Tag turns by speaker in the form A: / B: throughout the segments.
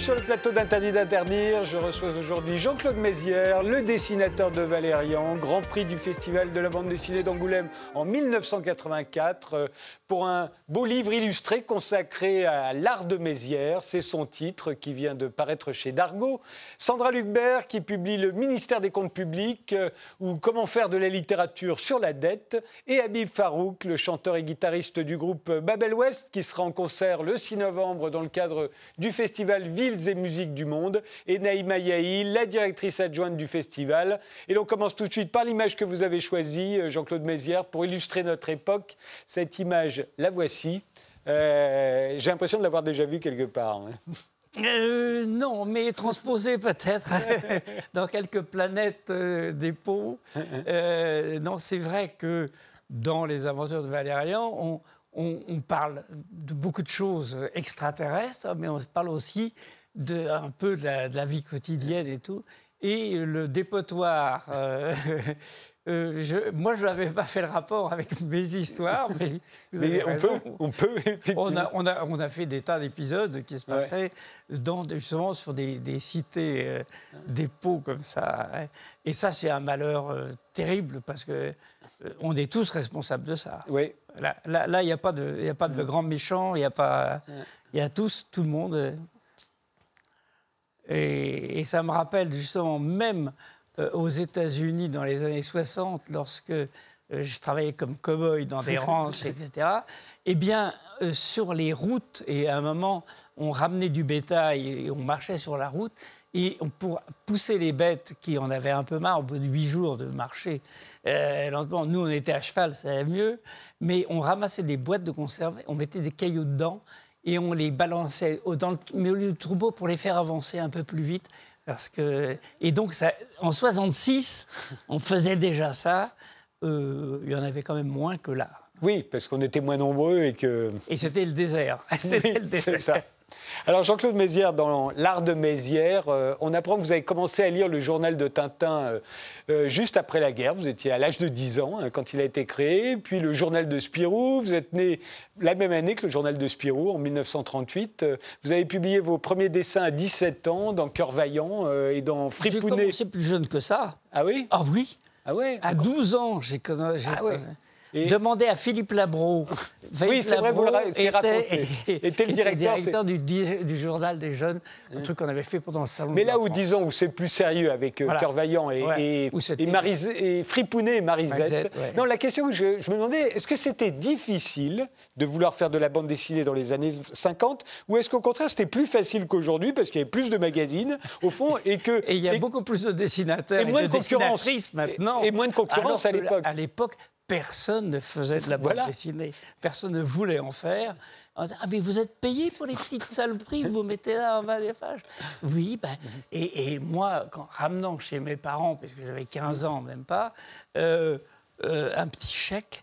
A: Sur le plateau d'Interdit d'interdire. Je reçois aujourd'hui Jean-Claude Mézières, le dessinateur de Valérian, Grand Prix du Festival de la bande dessinée d'Angoulême en 1984, euh, pour un beau livre illustré consacré à l'art de Mézières. C'est son titre qui vient de paraître chez Dargaud. Sandra Lucbert qui publie Le ministère des Comptes publics euh, ou Comment faire de la littérature sur la dette. Et Habib Farouk, le chanteur et guitariste du groupe Babel West, qui sera en concert le 6 novembre dans le cadre du festival Et Musiques du Monde, et Naïma Yahi, la directrice adjointe du festival. Et l'on commence tout de suite par l'image que vous avez choisie, euh, Jean-Claude Mézières, pour illustrer notre époque. Cette image, la voici. Euh, j'ai l'impression de l'avoir déjà vue quelque part. Hein.
B: Euh, non, mais transposée peut-être dans quelques planètes des pots. non, c'est vrai que dans les aventures de Valérian, on, on, parle de beaucoup de choses extraterrestres, mais on parle aussi de, un peu de la, vie quotidienne et tout. Et le dépotoir, euh, euh, je, moi, je n'avais pas fait le rapport avec mes histoires, mais,
A: on, peut, on peut,
B: on a, on, a, on a, fait des tas d'épisodes qui se passaient dans, justement sur des, cités, euh, des pots comme ça. Hein. Et ça, c'est un malheur terrible parce que on est tous responsables de ça.
A: Oui.
B: Là, il n'y a pas de, y a pas de grands méchants, il y a pas, il y a tous, tout le monde. Et, ça me rappelle justement même euh, aux États-Unis dans les années 60, lorsque euh, je travaillais comme cow-boy dans des ranchs, etc. Eh bien, euh, sur les routes, et à un moment, on ramenait du bétail et on marchait sur la route, et pour pousser les bêtes qui en avaient un peu marre au bout de huit jours de marcher lentement, nous on était à cheval, ça allait mieux, mais on ramassait des boîtes de conserve, on mettait des cailloux dedans et on les balançait dans le milieu du troupeau pour les faire avancer un peu plus vite. Parce que, et donc, ça, en 66, on faisait déjà ça. Euh, il y en avait quand même moins que là.
A: Oui, parce qu'on était moins nombreux et que.
B: Et c'était le désert. c'était le désert.
A: Ça. Alors Jean-Claude Mézières, dans L'Art de Mézières, euh, on apprend que vous avez commencé à lire le journal de Tintin euh, euh, juste après la guerre. Vous étiez à l'âge de 10 ans hein, quand il a été créé. Puis le journal de Spirou. Vous êtes né la même année que le journal de Spirou, en 1938. vous avez publié vos premiers dessins à 17 ans dans Cœur Vaillant et dans Fripounet.
B: J'ai commencé plus jeune que ça.
A: Ah oui?
B: Ah oui?
A: Ah ouais.
B: À 12 ans, j'ai connu. Ah ouais. Demandez à Philippe Labro.
A: oui, c'est vrai, vous le raconté.
B: Était le directeur, du, du, journal des jeunes, un truc qu'on avait fait pendant le salon.
A: Mais là où, disons, où c'est plus sérieux avec euh, Cœur Vaillant et, et, et, Fripounet et Marisette. Non, la question que je, me demandais, est-ce que c'était difficile de vouloir faire de la bande dessinée dans les années 50 ou est-ce qu'au contraire c'était plus facile qu'aujourd'hui parce qu'il y avait plus de magazines au fond et que.
B: Et il y a beaucoup plus de dessinateurs et, moins de, concurrence maintenant.
A: Et, moins de concurrence à l'époque.
B: À l'époque, personne ne faisait de la bande dessinée. Personne ne voulait en faire. ah, mais vous êtes payé pour les petites saloperies vous mettez là en bas des pages Oui, ben, et, moi, quand, ramenant chez mes parents, parce que j'avais 15 ans, même pas, euh, euh, un petit chèque,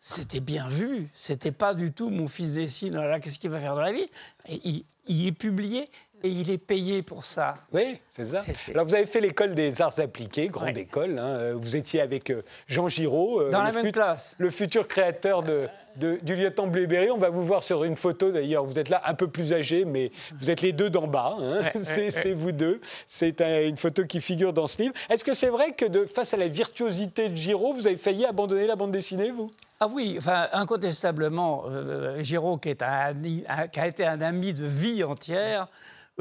B: c'était bien vu. C'était pas du tout mon fils dessine, là, qu'est-ce qu'il va faire dans la vie? Il, il est publié et il est payé pour ça.
A: Oui, c'est ça. Alors vous avez fait l'école des arts appliqués, grande école. Hein. Vous étiez avec euh, Jean Giraud.
B: Euh, Dans la même classe.
A: Le futur créateur de, du lieutenant Blueberry. On va vous voir sur une photo d'ailleurs. Vous êtes là un peu plus âgé, mais vous êtes les deux d'en bas. Hein. c'est vous deux. C'est une photo qui figure dans ce livre. Est-ce que c'est vrai que de, face à la virtuosité de Giraud, vous avez failli abandonner la bande dessinée, vous?
B: Ah oui, enfin, incontestablement, euh, Giraud, qui, est un, qui a été un ami de vie entière,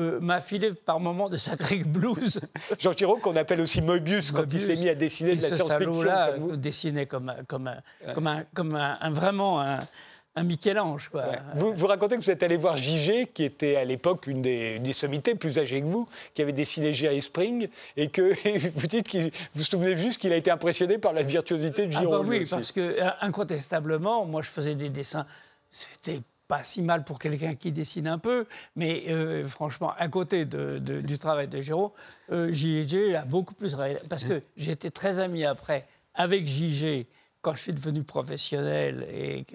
B: euh, m'a filé par moments de sacrés blues.
A: Jean Giraud, qu'on appelle aussi Mobius, quand il s'est mis à dessiner de la science-fiction.
B: là dessinait comme, comme, un, comme, un, comme un, vraiment un, un Michel-Ange. Quoi.
A: Vous, vous, racontez que vous êtes allé voir Gigé, qui était à l'époque une des, des, sommités plus âgées que vous, qui avait dessiné Jerry Spring, et que vous dites que vous vous souvenez juste qu'il a été impressionné par la virtuosité de Giraud.
B: Ah bah oui, parce que euh, incontestablement, moi je faisais des dessins, c'était pas si mal pour quelqu'un qui dessine un peu, mais euh, franchement, à côté de, du travail de Giraud, euh, JG a beaucoup plus... Parce que j'étais très ami après avec JG quand je suis devenu professionnel et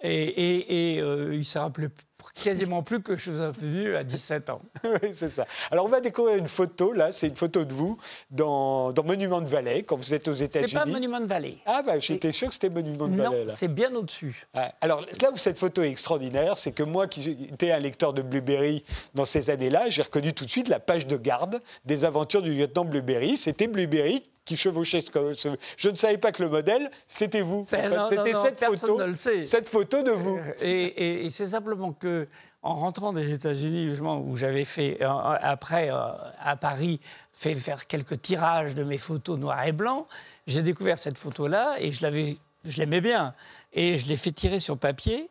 B: Et, et, euh, il s'est rappelé quasiment plus que je suis venu à 17 ans.
A: oui, c'est ça. Alors, on va découvrir une photo, là, c'est une photo de vous dans, dans Monument de Vallée, quand vous êtes aux États-Unis.
B: C'est pas Monument de Vallée.
A: Ah, bah, j'étais sûr que c'était Monument de Vallée.
B: Non, c'est bien au-dessus.
A: alors, là où cette photo est extraordinaire, c'est que moi, qui étais un lecteur de Blueberry dans ces années-là, j'ai reconnu tout de suite la page de garde des aventures du lieutenant Blueberry. C'était Blueberry qui chevauchait ce... Je ne savais pas que le modèle, c'était vous.
B: c'était cette photo,
A: cette photo de vous.
B: Et, c'est simplement que en rentrant des États-Unis, où j'avais fait euh, après euh, à Paris fait faire quelques tirages de mes photos noir et blanc, j'ai découvert cette photo-là et je l'avais, je l'aimais bien et je l'ai fait tirer sur papier.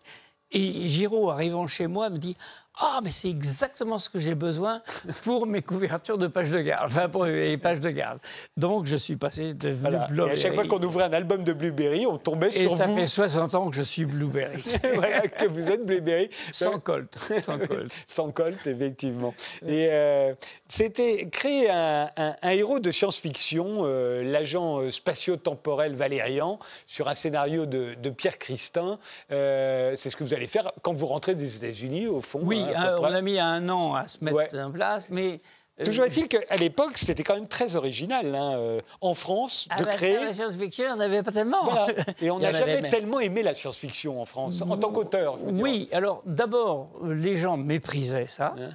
B: Et Giraud, arrivant chez moi, me dit ah, mais c'est exactement ce que j'ai besoin pour mes couvertures de pages de garde, enfin pour les pages de garde. Donc je suis passé de voilà.
A: Et à chaque fois qu'on ouvrait un album de Blueberry, on tombait sur
B: vous.
A: Et
B: ça fait 60 ans que je suis Blueberry.
A: voilà, que vous êtes Blueberry.
B: Sans colt. Sans colt.
A: Sans colt, effectivement. Et euh, c'était créer un, héros de science-fiction, euh, l'agent euh, spatio-temporel Valérian, sur un scénario de, Pierre Christin. c'est ce que vous allez faire quand vous rentrez des États-Unis, au fond.
B: Oui, on a mis un an à se mettre en place, mais
A: euh, Toujours est-il qu'à l'époque, c'était quand même très original, hein, euh, en France,
B: ah
A: de
B: bah,
A: créer.
B: La science-fiction, on n'avait pas tellement.
A: Et on n'a jamais tellement aimé la science-fiction en France, en tant qu'auteur.
B: Oui, alors d'abord, les gens méprisaient ça. Hein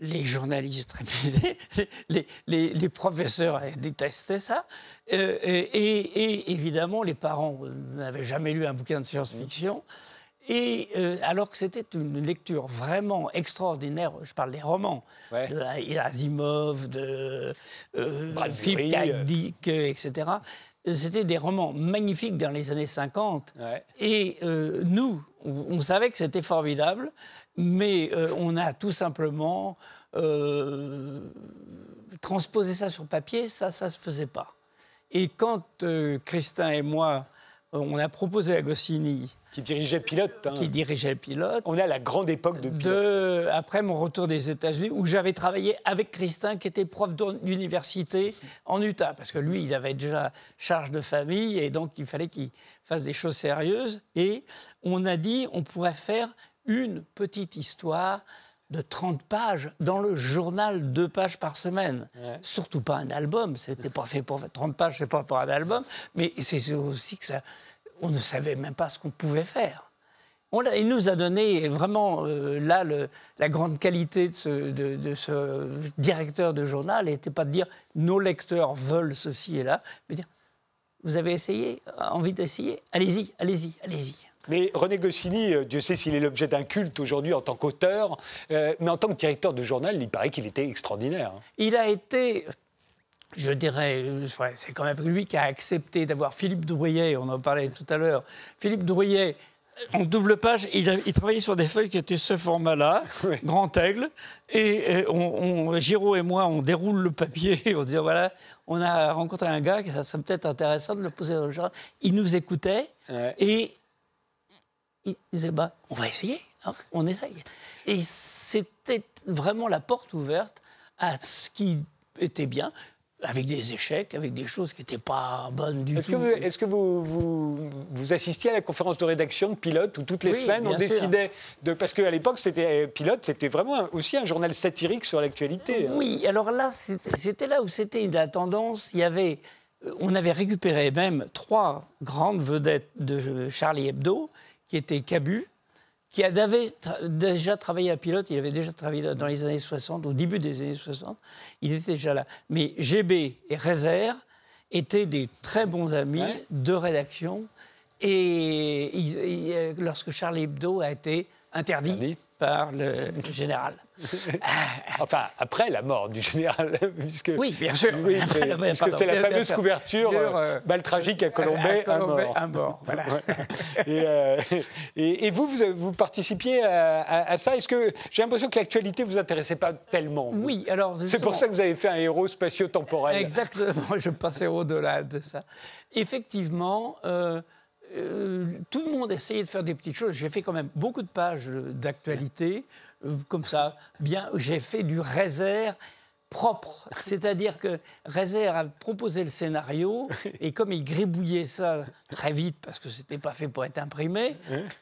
B: les journalistes les, les, les, professeurs détestaient ça. Euh, et, évidemment, les parents n'avaient jamais lu un bouquin de science-fiction. Et euh, alors que c'était une lecture vraiment extraordinaire, je parle des romans, de Asimov, de euh, Philippe K. Dick, etc. C'était des romans magnifiques dans les années 50. Et euh, nous, on, savait que c'était formidable, mais euh, on a tout simplement transposé ça sur papier, ça, ça ne se faisait pas. Et quand Christin et moi, on a proposé à Goscinny
A: qui dirigeait Pilote.
B: Hein. Qui dirigeait Pilote.
A: On est à la grande époque de Pilote.
B: De, après mon retour des États-Unis, où j'avais travaillé avec Christin, qui était prof d'université en Utah, parce que lui, il avait déjà charge de famille, et donc il fallait qu'il fasse des choses sérieuses. Et on a dit, on pourrait faire une petite histoire de 30 pages dans le journal, deux pages par semaine. Surtout pas un album, c'était pas fait pour 30 pages, c'est pas pour un album, mais c'est aussi que ça, on ne savait même pas ce qu'on pouvait faire. On il nous a donné vraiment, euh, là, la grande qualité de ce, directeur de journal n'était pas de dire nos lecteurs veulent ceci et là, mais dire vous avez essayé, envie d'essayer? Allez-y, allez-y, allez-y.
A: Mais René Goscinny, euh, Dieu sait s'il est l'objet d'un culte aujourd'hui en tant qu'auteur, euh, mais en tant que directeur de journal, il paraît qu'il était extraordinaire. Hein.
B: Il a été je dirais, c'est quand même lui qui a accepté d'avoir Philippe Drouillet, on en parlait tout à l'heure. Philippe Drouillet, en double page, il, travaillait sur des feuilles qui étaient ce format-là, grand aigle. Et, on, Giraud et moi, on déroule le papier, on dit voilà, on a rencontré un gars, ça serait peut-être intéressant de le poser dans le genre. Il nous écoutait et il disait bah, on va essayer, hein, on essaye. Et c'était vraiment la porte ouverte à ce qui était bien avec des échecs, avec des choses qui n'étaient pas bonnes du tout.
A: Est-ce que vous, vous, assistiez à la conférence de rédaction de Pilote où toutes les semaines on décidait de... Parce qu'à l'époque, c'était Pilote, c'était vraiment aussi un journal satirique sur l'actualité.
B: Hein. Oui, alors là, c'était là où c'était la tendance. Il y avait... Euh, on avait récupéré même trois grandes vedettes de Charlie Hebdo, qui étaient Cabu, qui avait déjà travaillé à pilote, il avait déjà travaillé dans les années 60, au début des années 60, il était déjà là. Mais GB et Rezer étaient des très bons amis de rédaction. Et, lorsque Charlie Hebdo a été interdit par le général.
A: enfin, après la mort du général.
B: Puisque, oui, bien sûr.
A: puisque c'est la fameuse couverture euh, balle tragique à Colombay,
B: un
A: mort.
B: Un mort voilà.
A: Euh, et, et, vous, vous, participiez à, ça Est-ce que j'ai l'impression que l'actualité vous intéressait pas tellement
B: Oui, alors.
A: C'est pour ça que vous avez fait un héros spatio-temporel.
B: Exactement, je passais au-delà de ça. Effectivement. Euh, euh, tout le monde essayait de faire des petites choses. J'ai fait quand même beaucoup de pages d'actualité, euh, comme ça. Bien, j'ai fait du réserve propre. C'est-à-dire que Rezer a proposé le scénario et comme il gribouillait ça très vite parce que c'était pas fait pour être imprimé,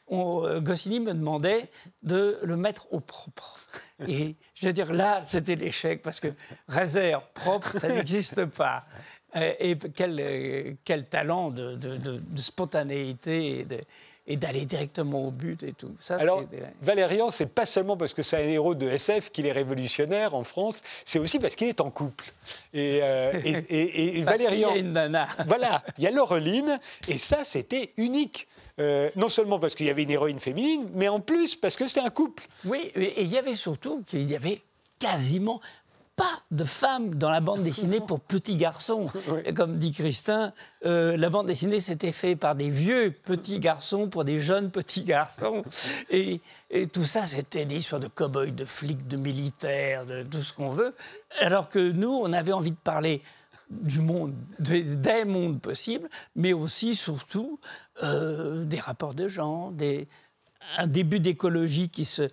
B: on, euh, Goscinny me demandait de le mettre au propre. Et je veux dire, là, c'était l'échec parce que Rezer propre, ça n'existe pas. Euh, Et quel, euh, quel talent de, de- de- de spontanéité et d'aller directement au but et tout. Ça,
A: Alors,
B: c'est-
A: Valérian, c'est pas seulement parce que c'est un héros de SF qu'il est révolutionnaire en France, c'est aussi parce qu'il est en couple. Et, euh, et, et- et
B: parce qu'il y
A: Valérian,
B: a une nana.
A: voilà, il y a Laureline, et ça, c'était unique. Euh, non seulement parce qu'il y avait une héroïne féminine, mais en plus parce que c'était un couple.
B: Oui, et il y avait surtout qu'il y avait quasiment pas de femmes dans la bande dessinée pour petits garçons. Comme dit Christin, euh, la bande dessinée s'était faite par des vieux petits garçons pour des jeunes petits garçons. Et, et tout ça, c'était des histoires de cow-boys, de flics, de militaires, de tout ce qu'on veut. Alors que nous, on avait envie de parler du monde, des, des mondes possibles, mais aussi, surtout, euh, des rapports de gens, des, un début d'écologie qui se.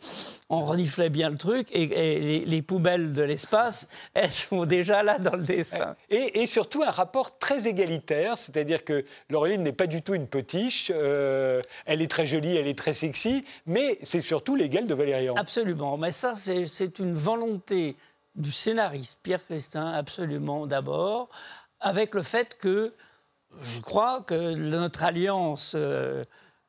B: On reniflait bien le truc, et, et les, les poubelles de l'espace, elles sont déjà là dans le dessin.
A: Et, et surtout un rapport très égalitaire, c'est-à-dire que Laureline n'est pas du tout une potiche, euh, elle est très jolie, elle est très sexy, mais c'est surtout l'égal de Valérian.
B: Absolument, mais ça, c'est c'est une volonté du scénariste Pierre Christin, absolument d'abord, avec le fait que je crois que notre alliance, euh,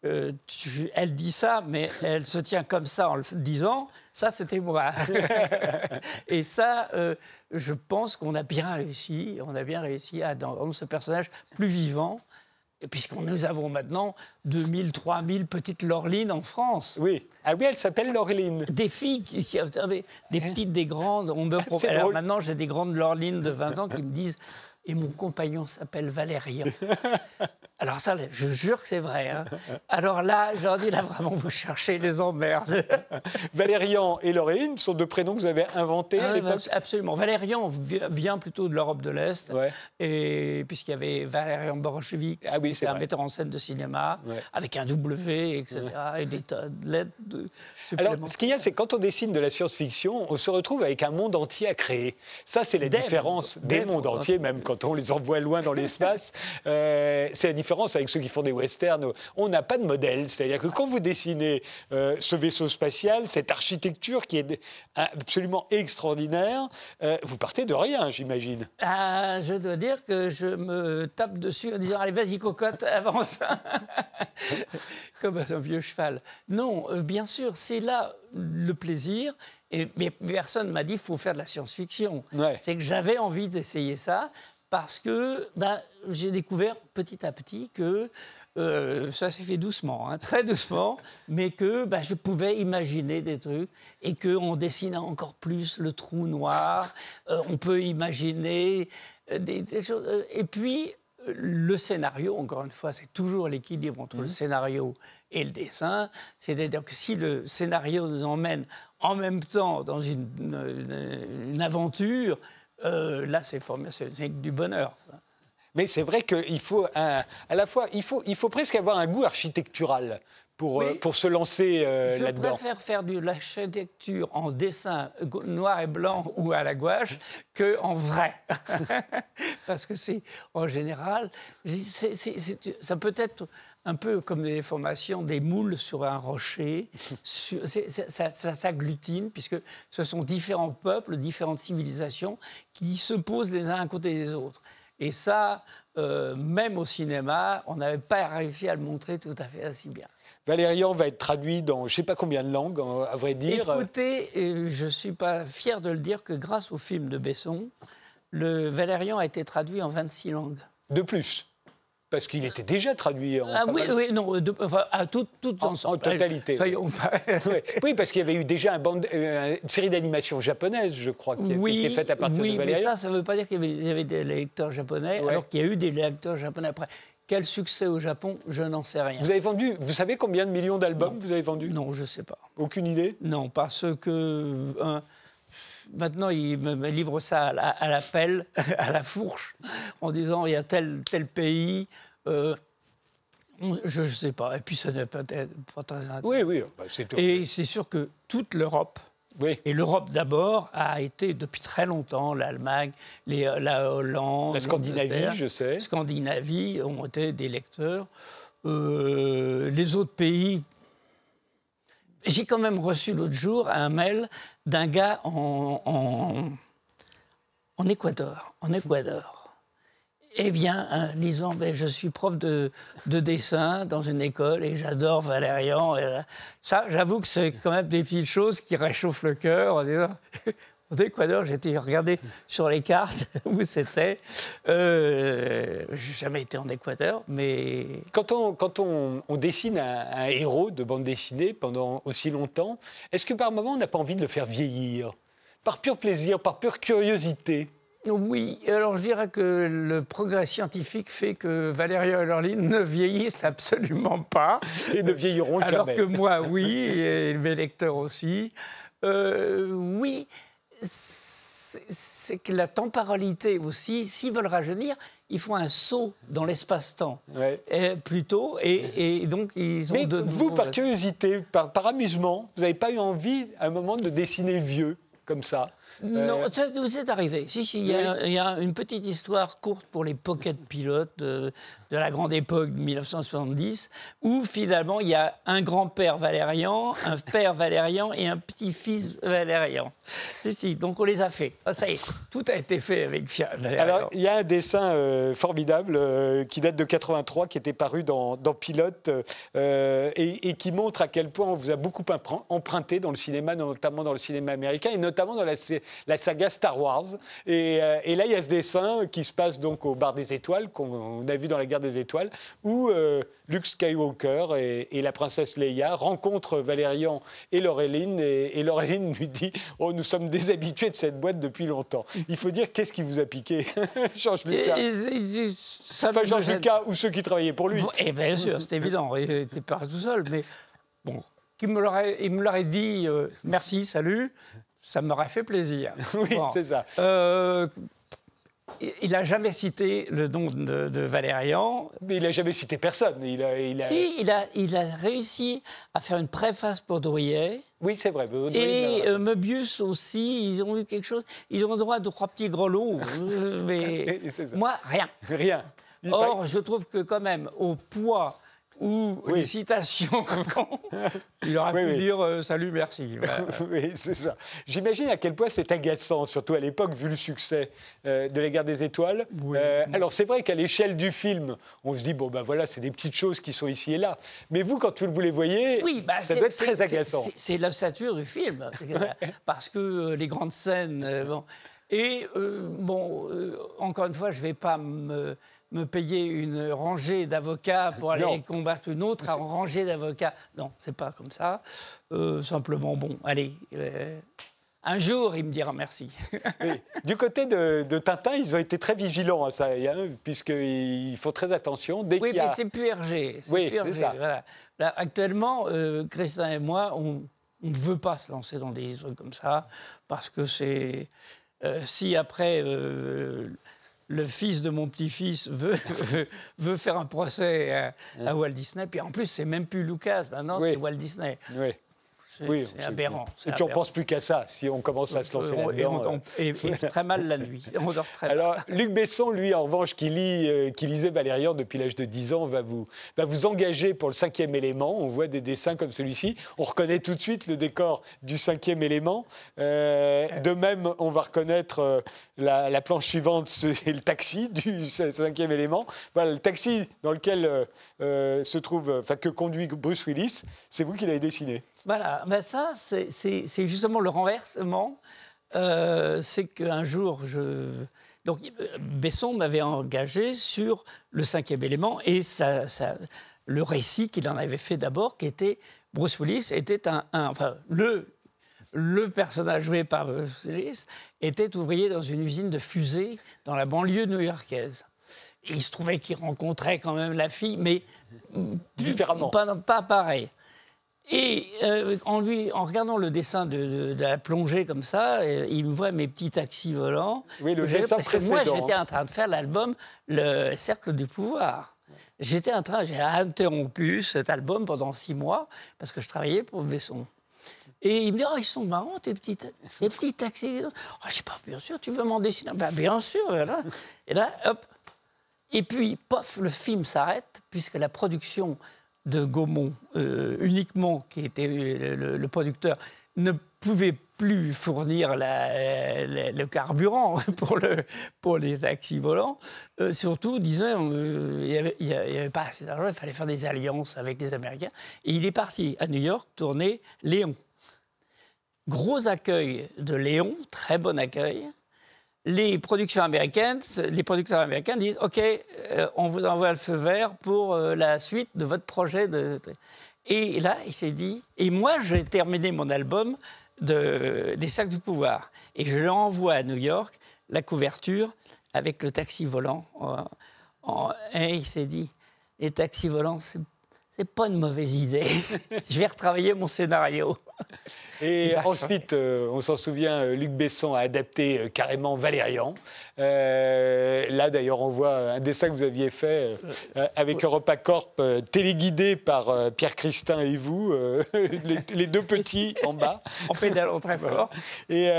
B: euh, tu- elle dit ça, mais elle se tient comme ça en le disant, ça c'était moi. Et ça, euh, je pense qu'on a bien réussi, on a bien réussi à rendre ce personnage plus vivant, puisqu'on nous avons maintenant 2000, 3000 petites Lorlines en France
A: Oui. Ah oui, elle s'appelle Laureline.
B: des filles qui, qui avaient des petites, des grandes. On me
A: C'est
B: Alors
A: drôle.
B: maintenant, j'ai des grandes lorlines de 20 ans qui me disent Et mon compagnon s'appelle Valérian. Alors ça, je jure que c'est vrai. hein. Alors là, je leur dis là vraiment, vous cherchez les emmerdes.
A: Valérian et Laureline sont deux prénoms que vous avez inventés
B: Ah, bah, absolument. Valérian vi- vient plutôt de l'Europe de l'Est,
A: Ouais.
B: et puisqu'il y avait Valérian Borchevik,
A: Ah oui,
B: qui était un
A: vrai.
B: metteur en scène de cinéma,
A: Ouais.
B: avec un W, etc., et des tas de lettres de
A: Alors, ce qu'il y a, c'est quand on dessine de la science-fiction, on se retrouve avec un monde entier à créer. Ça, c'est la
B: Des
A: différence
B: mondes,
A: des
B: des
A: mondes
B: mondes
A: entiers, même quand on les envoie loin dans l'espace. Euh, c'est la différence avec ceux qui font des westerns. On n'a pas de modèle. C'est-à-dire que quand vous dessinez euh, ce vaisseau spatial, cette architecture qui est absolument extraordinaire, euh, vous partez de rien, j'imagine.
B: Ah, je dois dire que je me tape dessus en disant Allez, vas-y, cocotte, avance Comme un vieux cheval. Non, euh, bien sûr, c'est là le plaisir. Et, mais personne m'a dit qu'il faut faire de la science-fiction.
A: Ouais.
B: C'est que j'avais envie d'essayer ça parce que bah, j'ai découvert petit à petit que euh, ça s'est fait doucement, hein, très doucement, mais que bah, je pouvais imaginer des trucs et qu'en dessinant encore plus le trou noir, euh, on peut imaginer euh, des, des choses. et puis, le scénario, encore une fois, c'est toujours l'équilibre entre le scénario et le dessin. C'est-à-dire que si le scénario nous emmène en même temps dans une, une- une aventure, euh, là, c'est du bonheur.
A: Mais c'est vrai qu'il faut un- à la fois, il faut, il faut presque avoir un goût architectural pour, euh, pour se lancer euh,
B: Je
A: là-dedans.
B: préfère faire de l'architecture en dessin noir et blanc ou à la gouache que en vrai. Parce que c'est, en général, ça peut être un peu comme des formations, des moules sur un rocher. sur- ça, s'agglutine, puisque ce sont différents peuples, différentes civilisations qui se posent les uns à côté des autres. Et ça, euh, même au cinéma, on n'avait pas réussi à le montrer tout à fait aussi bien.
A: Valérian va être traduit dans je ne sais pas combien de langues, à vrai dire.
B: Écoutez, euh, je ne suis pas fier de le dire que grâce au film de Besson, le Valérian a été traduit en 26 langues.
A: De plus. Parce qu'il était déjà traduit en.
B: Ah oui,
A: mal-
B: oui, non, de- enfin, à toutes, toutes
A: En-
B: ensemble.
A: en totalité, oui.
B: Soyons pas-.
A: Oui, parce qu'il y avait eu déjà un euh, une série d'animations japonaises, je crois, qui a
B: oui,
A: été faite à partir
B: oui,
A: de
B: mais
A: Valérian.
B: ça, ça ne veut pas dire qu'il y avait, il y avait des lecteurs japonais,
A: Ouais.
B: alors qu'il y a eu des lecteurs japonais après. Quel succès au Japon, je n'en sais rien.
A: Vous avez vendu, vous savez combien de millions d'albums vous avez vendus?
B: Non, je ne sais pas.
A: Aucune idée?
B: Non, parce que maintenant, il me, me livre ça à la- à l'appel, à la fourche, en disant il y a tel, tel pays. euh, je ne sais pas. Et puis, ça n'est peut-être pas très intéressant.
A: Oui, oui, bah, c'est tout.
B: Et c'est sûr que toute l'Europe
A: Oui.
B: Et l'Europe d'abord a été depuis très longtemps l'Allemagne, les- la Hollande,
A: La Scandinavie, je sais.
B: Scandinavie ont été des lecteurs. Euh, les autres pays. J'ai quand même reçu l'autre jour un mail d'un gars en, en, Équateur. En Équateur. Eh bien, euh, disant, ben, je suis prof de, de dessin dans une école et j'adore Valérian. Euh, ça, j'avoue que c'est quand même des petites choses qui réchauffent le cœur. En disant, En Équateur, j'étais regardé sur les cartes où c'était. Euh, j'ai jamais été en Équateur, mais
A: Quand on, quand on, on dessine un, un héros de bande dessinée pendant aussi longtemps, est-ce que par moment on n'a pas envie de le faire vieillir? Par pur plaisir, par pure curiosité?
B: Oui, alors je dirais que le progrès scientifique fait que Valérian et Lorline ne vieillissent absolument pas.
A: et ne vieilliront
B: Alors
A: jamais
B: que moi, oui, et mes lecteurs aussi. Euh, oui, c'est que la temporalité aussi, s'ils veulent rajeunir, ils font un saut dans l'espace-temps.
A: Ouais.
B: euh, Plutôt, et, et donc ils ont
A: Mais
B: de
A: vous, par curiosité, par, par amusement, vous n'avez pas eu envie à un moment de dessiner vieux comme ça
B: Non,
A: Euh,
B: ça vous est arrivé. Si, si, il y, y a une petite histoire courte pour les pocket pilotes de, de la grande époque de 1970, où finalement il y a un grand-père Valérian, un père Valérian et un petit-fils Valérian. Si, donc on les a fait. Ah, ça y est, tout a été fait avec Valérian.
A: Alors, il y a un dessin euh, formidable euh, qui date de 83, qui était paru dans, Pilote, euh, et, qui montre à quel point on vous a beaucoup emprunté dans le cinéma, notamment dans le cinéma américain, et notamment dans la, sa- la saga Star Wars. Et, et là, il y a ce dessin qui se passe donc au Bar des Étoiles, qu'on on a vu dans la Guerre des Étoiles, où euh, Luke Skywalker et, et la princesse Leia rencontrent Valérian et Laureline, et, et Laureline lui dit « Oh, nous sommes déshabitués de cette boîte depuis longtemps. » Il faut dire, qu'est-ce qui vous a piqué, Georges Lucas
B: et- ça
A: Enfin, Georges. Lucas ou ceux qui travaillaient pour lui.
B: Et bien sûr, c'est évident, il n'était pas tout seul, mais bon, qu'il me l'aurait, il me l'aurait dit euh, merci, salut, ça m'aurait fait plaisir.
A: Oui,
B: Bon.
A: c'est ça.
B: Euh, il n'a jamais cité le nom de, de Valérian.
A: Mais il n'a jamais cité personne. Il a, il a-
B: Si, il a, il a réussi à faire une préface pour Drouillet.
A: Oui, c'est vrai.
B: Et euh, Möbius aussi, ils ont eu quelque chose. Ils ont le droit de trois petits grelots. euh, mais moi, rien.
A: Rien. Il-
B: Or, je trouve que quand même, au poids où
A: Oui.
B: les citations vont, il aurait
A: Oui,
B: pu
A: oui.
B: dire euh, salut, merci.
A: Oui, c'est ça. J'imagine à quel point c'est agaçant, surtout à l'époque, vu le succès euh, de la guerre des étoiles. Euh, alors, c'est vrai qu'à l'échelle du film, on se dit, bon, ben voilà, c'est des petites choses qui sont ici et là. Mais vous, quand vous les voyez,
B: bah,
A: ça doit être très agaçant.
B: c'est- l'ossature du film, parce que les grandes scènes. bon. Et bon, encore une fois, je ne vais pas me, me payer une rangée d'avocats pour aller
A: Non.
B: combattre une autre rangée d'avocats. Non, c'est pas comme ça. Euh, simplement, bon, allez. euh, un jour, il me dira merci.
A: Oui. Du côté de, de Tintin, ils ont été très vigilants à ça, hein, puisqu'ils font très attention. Dès
B: Oui,
A: a...
B: mais c'est plus Hergé.
A: Oui,
B: plus Hergé,
A: ça.
B: voilà. Là, actuellement, euh, Christin et moi, on ne veut pas se lancer dans des trucs comme ça, parce que c'est... euh, si après, le fils de mon petit-fils veut, veut faire un procès à, à Walt Disney, puis en plus, c'est même plus Lucas, maintenant,
A: Oui.
B: c'est Walt Disney.
A: Oui.
B: C'est
A: Oui,
B: aberrant.
A: Et puis on pense plus qu'à ça, si on commence à se lancer
B: Euh, on-
A: là-dedans.
B: on- on- et- et très mal la nuit. On dort très mal.
A: Alors, Luc Besson, lui, en revanche, qui, lit, euh, qui lisait Valérian depuis l'âge de 10 ans, va vous, va vous engager pour le cinquième élément. On voit des dessins comme celui-ci. On reconnaît tout de suite le décor du cinquième élément. Euh, de même, on va reconnaître euh, la, la planche suivante, c'est le taxi du cinquième élément. Voilà, le taxi dans lequel euh, euh, se trouve, enfin, que conduit Bruce Willis, c'est vous qui l'avez dessiné.
B: Voilà, ben ça, c'est- justement le renversement. Euh, c'est qu'un jour, je... Donc, euh, Besson m'avait engagé sur le cinquième élément et ça, ça- le récit qu'il en avait fait d'abord, qui était Bruce Willis, était un, un- enfin, le, le personnage joué par Bruce Willis était ouvrier dans une usine de fusées dans la banlieue new-yorkaise. Il se trouvait qu'il rencontrait quand même la fille, mais
A: Différemment.
B: pas, pas pareil. Et euh, en, lui, en regardant le dessin de, de- de la plongée comme ça, euh, il me voit mes petits taxis volants.
A: Oui, le dessin
B: Parce que moi,
A: précédent,
B: j'étais
A: hein.
B: en train de faire l'album Le Cercle du Pouvoir. J'étais en train, j'ai interrompu cet album pendant six mois parce que je travaillais pour Besson. Et il me dit, oh, ils sont marrants, tes petits, tes petits taxis. Oh, je sais pas, bien sûr, tu veux m'en dessiner? Bah, Bien sûr, voilà. Et là, hop. Et puis, pof, le film s'arrête, puisque la production de Gaumont, euh, uniquement, qui était le, producteur, ne pouvait plus fournir le carburant pour, le, pour les taxis volants. Euh, surtout, disant euh, il n'y avait, pas assez d'argent, il fallait faire des alliances avec les Américains. Et il est parti à New York tourner Léon. Gros accueil de Léon, très bon accueil. Les productions américaines, les producteurs américains disent OK, euh, on vous envoie le feu vert pour euh, la suite de votre projet. Et là, il s'est dit. Et moi, j'ai terminé mon album de, des sacs du pouvoir. Et je l'envoie à New York, la couverture, avec le taxi volant. et il s'est dit les taxis volants, c'est c'est pas une mauvaise idée. je vais retravailler mon scénario.
A: Et ensuite, euh, on s'en souvient, euh, Luc Besson a adapté euh, carrément Valérian. là, d'ailleurs, on voit un dessin que vous aviez fait avec Europa Corp, téléguidé par Pierre Christin et vous, les, deux petits en bas.
B: en pédalant très fort.
A: Et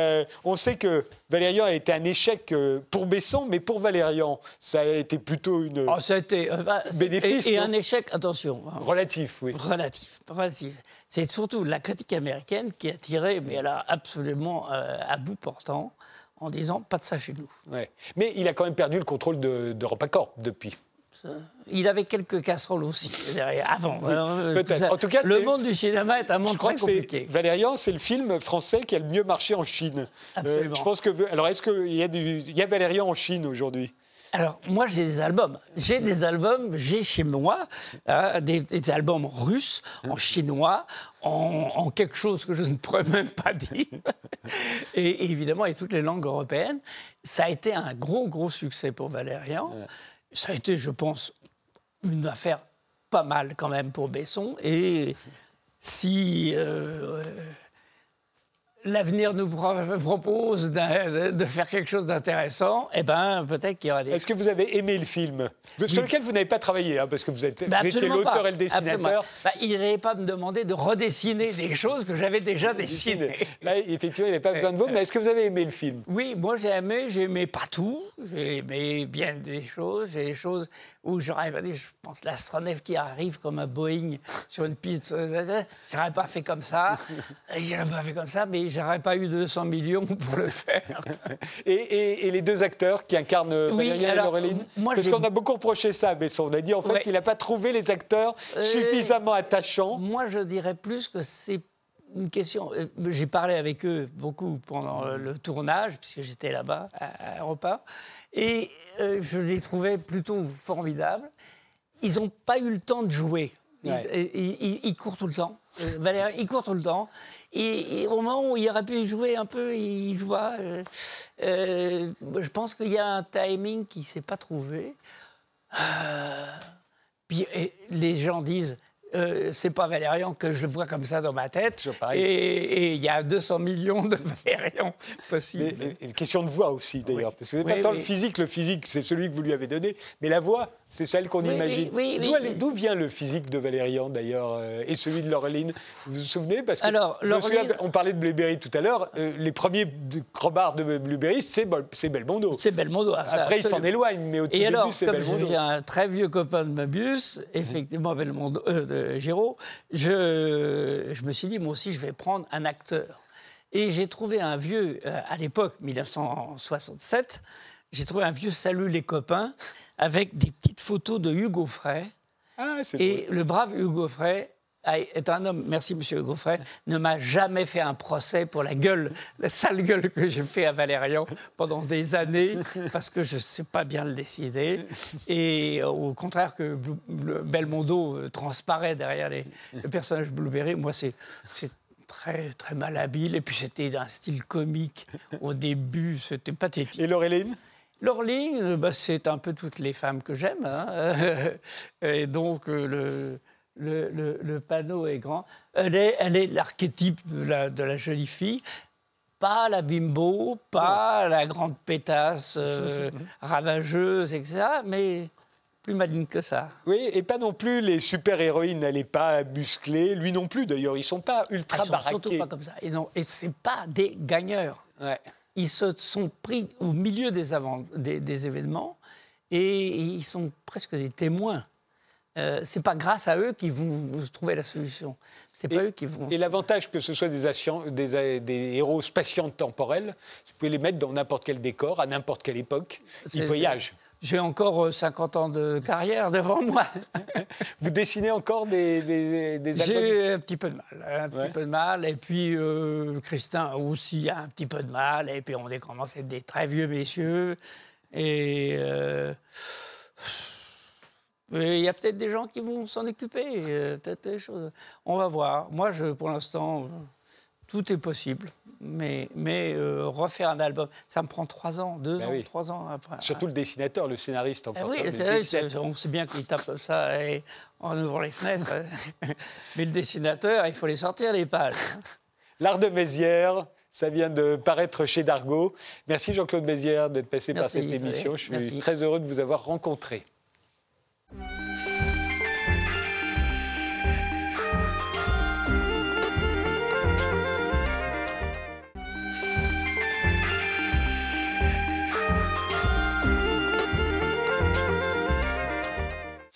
A: on sait que Valérian a été un échec pour Besson, mais pour Valérian, ça a été plutôt une.
B: Oh, ça a été bénéfice. Et, et un échec, attention.
A: Hein. Relatif, oui.
B: Relatif, relatif c'est surtout la critique américaine qui a tiré, mais elle a absolument euh, à bout portant, en disant pas de ça chez nous.
A: Ouais. Mais il a quand même perdu le contrôle d'EuropaCorp de, depuis.
B: Il avait quelques casseroles aussi avant.
A: Euh, Peut-être. En tout cas,
B: le monde du cinéma est un monde très compliqué.
A: Valérian, c'est le film français qui a le mieux marché en Chine.
B: Euh, Absolument.
A: je pense que. Alors, est-ce qu'il y, a y a Valérian en Chine aujourd'hui?
B: Alors, moi, j'ai des albums. J'ai des albums, j'ai chez moi hein, des, albums russes, en chinois, en, quelque chose que je ne pourrais même pas dire. Et, évidemment, et toutes les langues européennes. Ça a été un gros, gros succès pour Valérian. Ça a été, je pense, une affaire pas mal quand même pour Besson. Et si. Euh, l'avenir nous propose de faire quelque chose d'intéressant, eh ben, peut-être qu'il y aura des...
A: Est-ce que vous avez aimé le film? Sur lequel vous n'avez pas travaillé, hein, parce que vous, êtes, bah, étiez l'auteur et le dessinateur.
B: Bah, il n'allait pas me demander de redessiner des choses que j'avais déjà dessinées.
A: Là, effectivement, il n'avait pas besoin de vous, mais est-ce que vous avez aimé le film?
B: Oui, moi j'ai aimé, j'ai aimé pas tout, j'ai aimé bien des choses, j'ai des choses où j'aurais pas dit, je pense, l'astronef qui arrive comme un Boeing sur une piste, j'aurais pas fait comme ça, j'aurais pas fait comme ça, mais j'aurais pas eu 200 millions pour le faire.
A: et, les deux acteurs qui incarnent oui, et Laureline Parce qu'on a beaucoup reproché ça mais On a dit en fait qu'il n'a pas trouvé les acteurs euh, suffisamment attachants.
B: Moi, je dirais plus que c'est une question. Euh, j'ai parlé avec eux beaucoup pendant le tournage, puisque j'étais là-bas à, Europa, et euh, je les trouvais plutôt formidables. Ils n'ont pas eu le temps de jouer. Ils, courent tout le temps. Valérie, il court tout le temps. Et, au moment où il aurait pu jouer un peu, il joue euh, euh, je pense qu'il y a un timing qui ne s'est pas trouvé. Euh, puis les gens disent euh, c'est pas Valérian que je vois comme ça dans ma tête. Et il y a 200 millions de Valérian possibles.
A: une question de voix aussi, d'ailleurs. Parce que c'est pas tant le physique, le physique, c'est celui que vous lui avez donné, mais la voix, c'est celle qu'on imagine. D'où vient le physique de Valérian, d'ailleurs, euh, et celui de Laureline? Vous vous souvenez? Parce que Alors, on parlait de Blueberry tout à l'heure. Euh, les premiers crobards de Blueberry, c'est Belmondo.
B: C'est Belmondo.
A: Ah, Après, il s'en éloigne, mais au
B: et alors, comme je suis un très vieux copain de Möbius, effectivement, Belmondo, euh, de Giraud, je, je me suis dit, moi aussi, je vais prendre un acteur. Et j'ai trouvé un vieux, à l'époque, 1967, j'ai trouvé un vieux Salut les copains avec des petites photos de Hugo Frey.
A: Ah,
B: et le brave Hugo Frey est un homme, merci monsieur Hugo Frey, ne m'a jamais fait un procès pour la gueule, la sale gueule que j'ai fait à Valérian pendant des années, parce que je ne sais pas bien le décider. Et euh, au contraire que Belmondo euh, transparaît derrière les, le personnage Blueberry, moi c'est très, très malhabile. Et puis c'était d'un style comique au début, c'était pathétique.
A: Et Laureline?
B: Laureline, euh, bah, c'est un peu toutes les femmes que j'aime. Hein. Et donc, euh, le, le, le, panneau est grand. Elle est, elle est l'archétype de la, de la, jolie fille. Pas la bimbo, pas la grande pétasse euh, ravageuse, etc. Mais plus maligne que ça.
A: Oui, et pas non plus les super-héroïnes, elle n'est pas musclée, lui non plus d'ailleurs, ils sont pas ultra
B: Ils sont
A: baraqués.
B: surtout pas comme ça. Et, non, et c'est pas des gagneurs.
A: Ouais.
B: Ils se sont pris au milieu des, avant- des, des événements et ils sont presque des témoins. Euh, c'est pas grâce à eux qu'ils vont trouver la solution. C'est pas
A: Et-
B: eux qui vont.
A: Et l'avantage que ce soit des, ascien- des, des héros spatiaux temporels, vous pouvez les mettre dans n'importe quel décor, à n'importe quelle époque, ils voyagent.
B: J'ai encore euh, 50 ans de carrière devant moi.
A: Vous dessinez encore des, des, des albums?
B: J'ai un petit peu de mal, un petit
A: Ouais.
B: peu de mal. Et puis euh, Christin aussi a un petit peu de mal. Et puis on est commence à être des très vieux messieurs. Et euh, et il y a peut-être des gens qui vont s'en occuper. euh, peut-être des choses. On va voir. Moi, je, pour l'instant, euh, tout est possible. Mais, mais euh, refaire un album, ça me prend trois ans, deux
A: Ben
B: ans,
A: oui.
B: trois ans après.
A: Surtout le dessinateur, le scénariste encore.
B: oui,
A: Le
B: c'est vrai, on sait bien qu'il tape ça et- en ouvrant les fenêtres. Mais le dessinateur, il faut les sortir, les pages.
A: L'art de Mézières, ça vient de paraître chez Dargaud. Merci Jean-Claude Mézières d'être passé par cette émission. Je suis
B: Merci.
A: très heureux de vous avoir rencontré.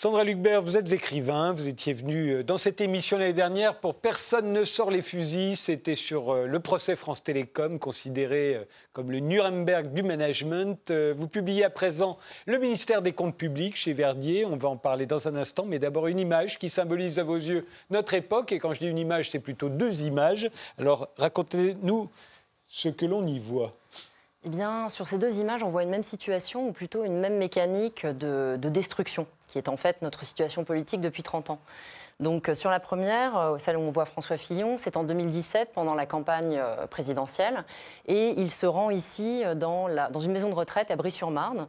A: Sandra Lucbert, vous êtes écrivain, vous étiez venu euh, dans cette émission l'année dernière pour Personne ne sort les fusils. C'était sur euh, le procès France Télécom, considéré euh, comme le Nuremberg du management. Vous publiez à présent Le ministère des Comptes publics chez Verdier. On va en parler dans un instant, mais d'abord une image qui symbolise à vos yeux notre époque. Et quand je dis une image, c'est plutôt deux images. Alors racontez-nous ce que l'on y voit.
C: Eh sur ces deux images, on voit une même situation, ou plutôt une même mécanique de, de destruction, qui est en fait notre situation politique depuis 30 ans. Donc, euh, sur la première, euh, celle où on voit François Fillon, c'est en 2017, pendant la campagne euh, présidentielle, et il se rend ici dans, dans une maison de retraite à Brie-sur-Marne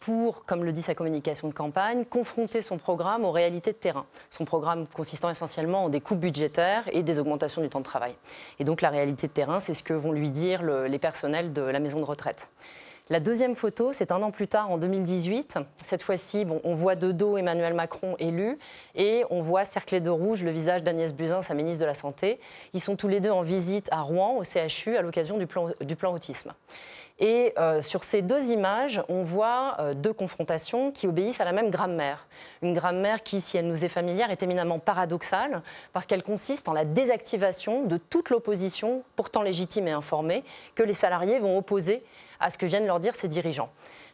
C: pour, comme le dit sa communication de campagne, confronter son programme aux réalités de terrain. Son programme consistant essentiellement en des coupes budgétaires et des augmentations du temps de travail. Et donc la réalité de terrain, c'est ce que vont lui dire le- les personnels de la maison de retraite. La deuxième photo, c'est un an plus tard, en 2018. Cette fois-ci, bon, on voit de dos Emmanuel Macron élu et on voit cerclé de rouge le visage d'Agnès Buzyn, sa ministre de la Santé. Ils sont tous les deux en visite à Rouen, au CHU, à l'occasion du plan autisme. Et euh, sur ces deux images, on voit euh, deux confrontations qui obéissent à la même grammaire. Une grammaire qui, si elle nous est familière, est éminemment paradoxale, parce qu'elle consiste en la désactivation de toute l'opposition, pourtant légitime et informée, que les salariés vont opposer à ce que viennent leur dire ces dirigeants.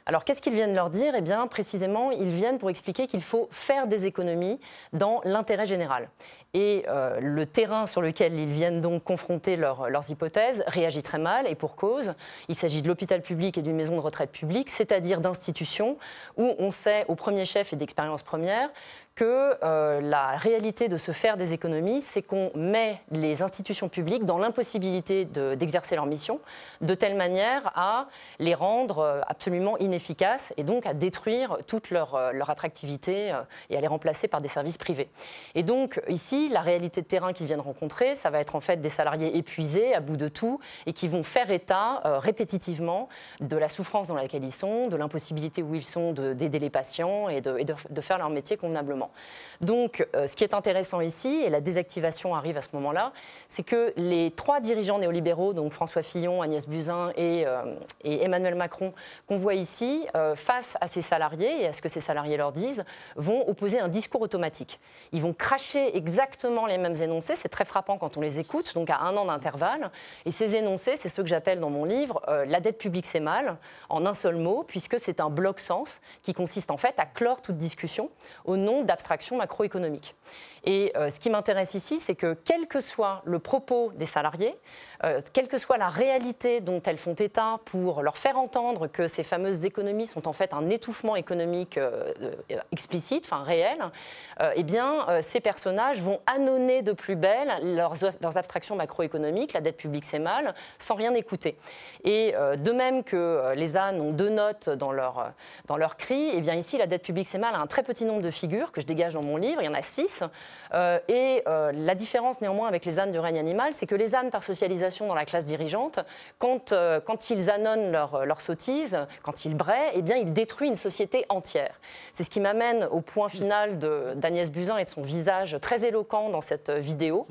C: Alors qu'est-ce qu'ils viennent leur dire? Eh bien, précisément, ils viennent pour expliquer qu'il faut faire des économies dans l'intérêt général. Et euh, le terrain sur lequel ils viennent donc confronter leurs- hypothèses réagit très mal, et pour cause. Il s'agit de l'hôpital public et d'une maison de retraite publique, c'est-à-dire d'institutions où on sait au premier chef et d'expérience première que euh, la réalité de se faire des économies, c'est qu'on met les institutions publiques dans l'impossibilité de- d'exercer leur mission, de telle manière à les rendre euh, absolument inefficaces et donc à détruire toute leur, euh, attractivité et à les remplacer par des services privés. Et donc ici, la réalité de terrain qu'ils viennent rencontrer, ça va être en fait des salariés épuisés, à bout de tout, et qui vont faire état répétitivement de la souffrance dans laquelle ils sont, de l'impossibilité où ils sont de- d'aider les patients et, de faire leur métier convenablement. Donc, euh, ce qui est intéressant ici, et la désactivation arrive à ce moment-là, c'est que les trois dirigeants néolibéraux, donc François Fillon, Agnès Buzyn et, euh, Emmanuel Macron, qu'on voit ici, euh, face à ces salariés et à ce que ces salariés leur disent, vont opposer un discours automatique. Ils vont cracher exactement les mêmes énoncés, c'est très frappant quand on les écoute, donc à un an d'intervalle. Et ces énoncés, c'est ceux que j'appelle dans mon livre la dette publique c'est mal, en un seul mot, puisque c'est un bloc-sens qui consiste en fait à clore toute discussion au nom d'abstraction macroéconomique. Et euh, ce qui m'intéresse ici, c'est que quel que soit le propos des salariés, euh, quelle que soit la réalité dont elles font état pour leur faire entendre que ces fameuses économies sont en fait un étouffement économique euh, explicite, enfin réel, eh bien, ces personnages vont annoncer de plus belle leurs, leurs abstractions macroéconomiques, la dette publique c'est mal, sans rien écouter. Et de même que les ânes ont deux notes dans leur, dans leur cri, eh bien ici, la dette publique c'est mal a un très petit nombre de figures que je dégage dans mon livre, il y en a six. Euh, et euh, la différence néanmoins avec les ânes du règne animal, c'est que les ânes par socialisation dans la classe dirigeante, quand, quand ils annonnent leur, leur sottise, quand ils braient, eh bien, ils détruisent une société entière. C'est ce qui m'amène au point final d'Agnès Buzyn et de son visage très éloquent dans cette vidéo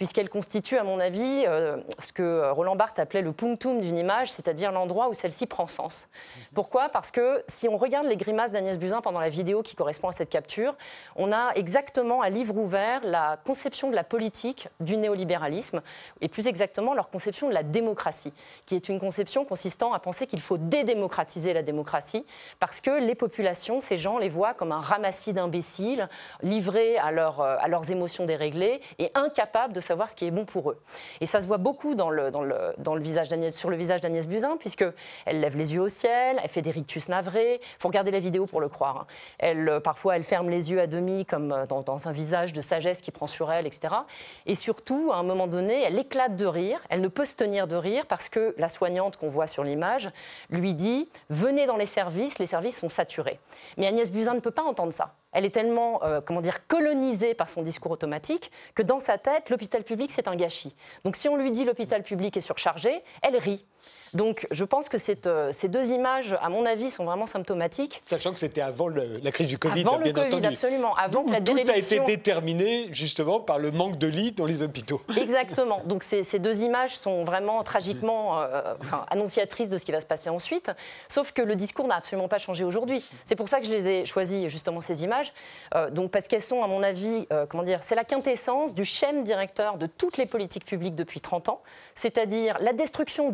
C: puisqu'elle constitue, à mon avis, euh, ce que Roland Barthes appelait le punctum d'une image, c'est-à-dire l'endroit où celle-ci prend sens. Pourquoi? Parce que si on regarde les grimaces d'Agnès Buzyn pendant la vidéo qui correspond à cette capture, on a exactement à livre ouvert la conception de la politique du néolibéralisme, et plus exactement leur conception de la démocratie, qui est une conception consistant à penser qu'il faut dédémocratiser la démocratie, parce que les populations, ces gens, les voient comme un ramassis d'imbéciles, livrés à, euh, à leurs émotions déréglées et incapables de savoir ce qui est bon pour eux. Et ça se voit beaucoup dans le, dans le, dans le visage sur le visage d'Agnès Buzyn, puisqu'elle lève les yeux au ciel, elle fait des rictus navrés. Il faut regarder la vidéo pour le croire. Hein. Elle, euh, parfois, elle ferme les yeux à demi, comme euh, dans, dans, un visage de sagesse qui prend sur elle, etc. Et surtout, à un moment donné, elle éclate de rire. Elle ne peut se tenir de rire parce que la soignante qu'on voit sur l'image lui dit Venez dans les services, les services sont saturés. Mais Agnès Buzyn ne peut pas entendre ça elle est tellement, euh, colonisée par son discours automatique que dans sa tête, l'hôpital public, c'est un gâchis. Donc si on lui dit l'hôpital public est surchargé, elle rit. Donc je pense que euh, ces deux images, à mon avis, sont vraiment symptomatiques.
A: Sachant que c'était avant la crise du Covid,
C: avant le
A: COVID,
C: absolument. Avant
A: que la tout a été déterminé justement par le manque de lits dans les hôpitaux.
C: Exactement. Donc ces, deux images sont vraiment tragiquement euh, annonciatrices de ce qui va se passer ensuite. Sauf que le discours n'a absolument pas changé aujourd'hui. C'est pour ça que je les ai choisis justement ces images euh, donc parce qu'elles sont, à mon avis, euh, comment dire, c'est la quintessence du schéma directeur de toutes les politiques publiques depuis 30 ans, c'est-à-dire la destruction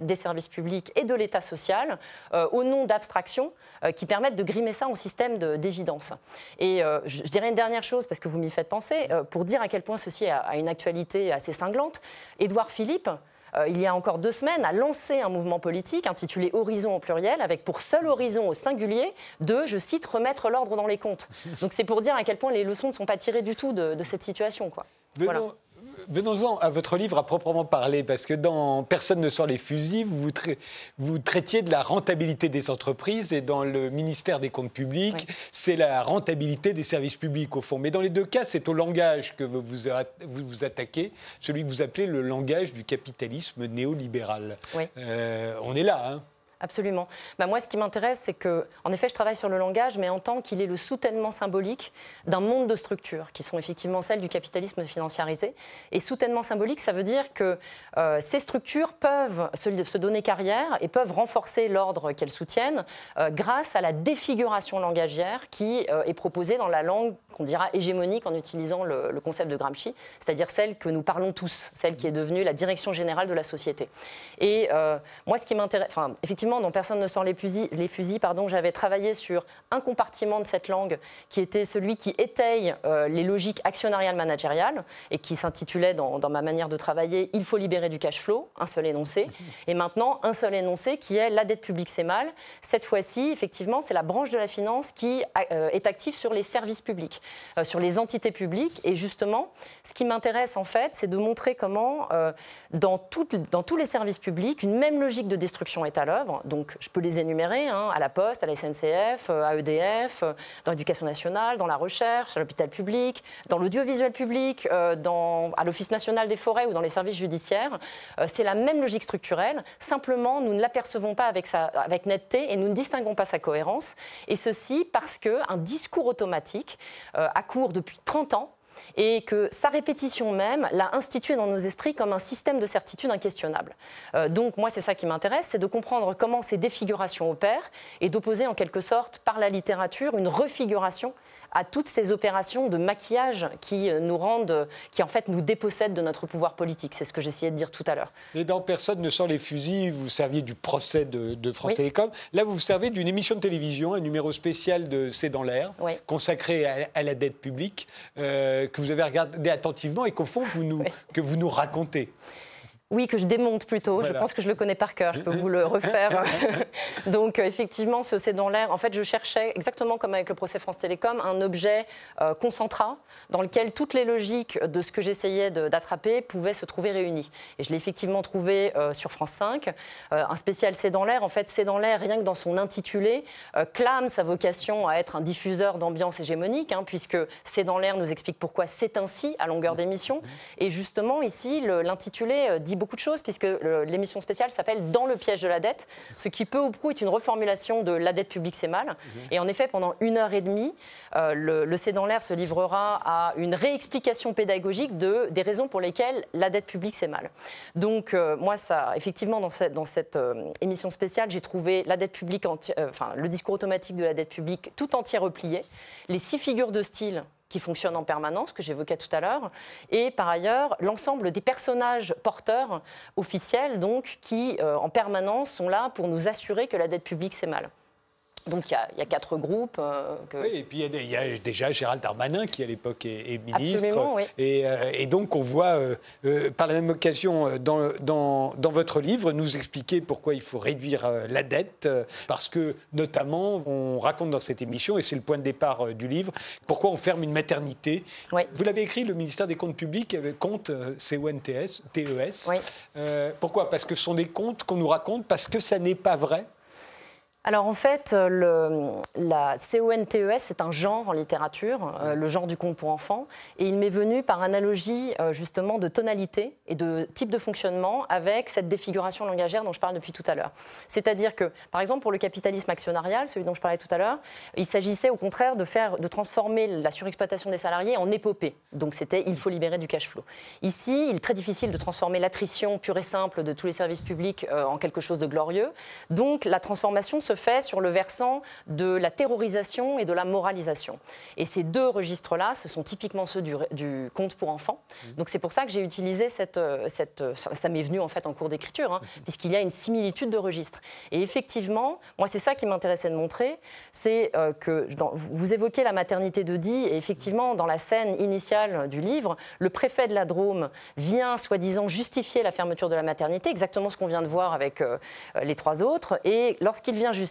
C: des services publics et de l'État social euh, au nom d'abstractions qui permettent de grimer ça en système d'évidence. Et je, dirais une dernière chose, parce que vous m'y faites penser, pour dire à quel point ceci a une actualité assez cinglante. Édouard Philippe, euh, il y a encore deux semaines, a lancé un mouvement politique intitulé Horizon au pluriel, avec pour seul horizon au singulier de, je cite, remettre l'ordre dans les comptes. Donc c'est pour dire à quel point les leçons ne sont pas tirées du tout de, cette situation. Quoi.
A: Venons-en à votre livre à proprement parler, parce que dans Personne ne sort les fusils, vous, vous traitiez de la rentabilité des entreprises et dans le ministère des Comptes publics, c'est la rentabilité des services publics au fond. Mais dans les deux cas, c'est au langage que vous vous, vous attaquez, celui que vous appelez le langage du capitalisme néolibéral. Euh, on est là, hein
C: Absolument. Bah, moi, ce qui m'intéresse, c'est que, en effet, je travaille sur le langage, mais en tant qu'il est le soutènement symbolique d'un monde de structures, qui sont effectivement celles du capitalisme financiarisé. Et soutènement symbolique, ça veut dire que euh, ces structures peuvent se, donner carrière et peuvent renforcer l'ordre qu'elles soutiennent euh, grâce à la défiguration langagière qui euh, est proposée dans la langue qu'on dira hégémonique en utilisant le, le concept de Gramsci, c'est-à-dire celle que nous parlons tous, celle qui est devenue la direction générale de la société. Et moi, ce qui m'intéresse, enfin, effectivement, dont personne ne sent les fusils, les fusils pardon, j'avais travaillé sur un compartiment de cette langue qui était celui qui étaye euh, les logiques actionnariales managériales et qui s'intitulait dans, ma manière de travailler Il faut libérer du cash flow, un seul énoncé. Et maintenant, un seul énoncé qui est la dette publique, c'est mal. Cette fois-ci, effectivement, c'est la branche de la finance qui euh, est active sur les services publics, euh, sur les entités publiques. Et justement, ce qui m'intéresse en fait, c'est de montrer comment, dans, dans tous les services publics, une même logique de destruction est à l'œuvre donc je peux les énumérer, hein, à la Poste, à la SNCF, euh, à EDF, euh, dans l'éducation nationale, dans la recherche, à l'hôpital public, dans l'audiovisuel public, euh, à l'Office national des forêts ou dans les services judiciaires. c'est la même logique structurelle, simplement nous ne l'apercevons pas avec netteté et nous ne distinguons pas sa cohérence. Et ceci parce qu'un discours automatique a cours depuis 30 ans et que sa répétition même l'a institué dans nos esprits comme un système de certitude inquestionnable. Euh, donc moi, c'est ça qui m'intéresse, c'est de comprendre comment ces défigurations opèrent et d'opposer en quelque sorte par la littérature une refiguration à toutes ces opérations de maquillage qui euh, nous rendent, qui en fait nous dépossèdent de notre pouvoir politique. C'est ce que j'essayais de dire tout à l'heure.
A: Et dans Personne ne sort les fusils, vous serviez du procès de, France Télécom. Là, vous vous servez d'une émission de télévision, un numéro spécial de C'est dans l'air, consacré à, la dette publique, euh, que vous avez regardé attentivement et qu'au fond, vous nous, que vous nous racontez.
C: Oui, que je démonte plutôt. Je pense que je le connais par cœur. Je peux vous le refaire. Donc, euh, effectivement, ce C'est dans l'air. En fait, je cherchais, exactement comme avec le procès France Télécom, un objet euh, concentrat dans lequel toutes les logiques de ce que j'essayais d'attraper pouvaient se trouver réunies. Et je l'ai effectivement trouvé euh, sur France 5. un spécial C'est dans l'air. En fait, C'est dans l'air, rien que dans son intitulé, clame sa vocation à être un diffuseur d'ambiance hégémonique, hein, puisque C'est dans l'air nous explique pourquoi c'est ainsi à longueur d'émission. Et justement, ici, l'intitulé dit beaucoup de choses, puisque l'émission spéciale s'appelle Dans le piège de la dette, ce qui peu ou prou est une reformulation de La dette publique, c'est mal. Mhm. Et en effet, pendant une heure et demie, euh, le, le C'est dans l'air se livrera à une réexplication pédagogique de, des raisons pour lesquelles la dette publique, c'est mal. Donc, euh, moi, ça, effectivement, dans cette, dans cette euh, émission spéciale, j'ai trouvé la dette publique, enfin, le discours automatique de la dette publique tout entier replié, les six figures de style qui fonctionne en permanence, que j'évoquais tout à l'heure, et par ailleurs l'ensemble des personnages porteurs officiels, qui euh, en permanence sont là pour nous assurer que la dette publique c'est mal. Donc il y, a quatre groupes.
A: Euh, oui, et puis il y, a déjà Gérald Darmanin qui à l'époque est, ministre. Oui. Et, euh, et, donc on voit euh, par la même occasion dans, dans, dans, votre livre nous expliquer pourquoi il faut réduire la dette, parce que notamment on raconte dans cette émission, et c'est le point de départ du livre, pourquoi on ferme une maternité. Vous l'avez écrit, le ministère des Comptes publics compte CONTES. TES. pourquoi? Parce que ce sont des comptes qu'on nous raconte, parce que ça n'est pas vrai
C: alors en fait, le, la CONTES, c'est un genre en littérature, euh, le genre du conte pour enfants, et il m'est venu par analogie euh, justement de tonalité et de type de fonctionnement avec cette défiguration langagière dont je parle depuis tout à l'heure. C'est-à-dire que, par exemple, pour le capitalisme actionnarial, celui dont je parlais tout à l'heure, il s'agissait au contraire de, faire, de transformer la surexploitation des salariés en épopée. Donc c'était il faut libérer du cash flow. Ici, il est très difficile de transformer l'attrition pure et simple de tous les services publics euh, en quelque chose de glorieux. Donc la transformation se fait sur le versant de la terrorisation et de la moralisation. Et ces deux registres-là, ce sont typiquement ceux du, du conte pour enfants. Mmh. Donc c'est pour ça que j'ai utilisé cette, euh, cette... Euh, ça m'est venu en fait en cours d'écriture, hein, mmh. puisqu'il y a une similitude de registres. Et effectivement, moi c'est ça qui m'intéressait de montrer, c'est euh, que vous évoquez la maternité de et effectivement dans la scène initiale du livre, le préfet de la Drôme vient soi-disant justifier la fermeture de la maternité, exactement ce qu'on vient de voir avec les trois autres, et lorsqu'il vient justifier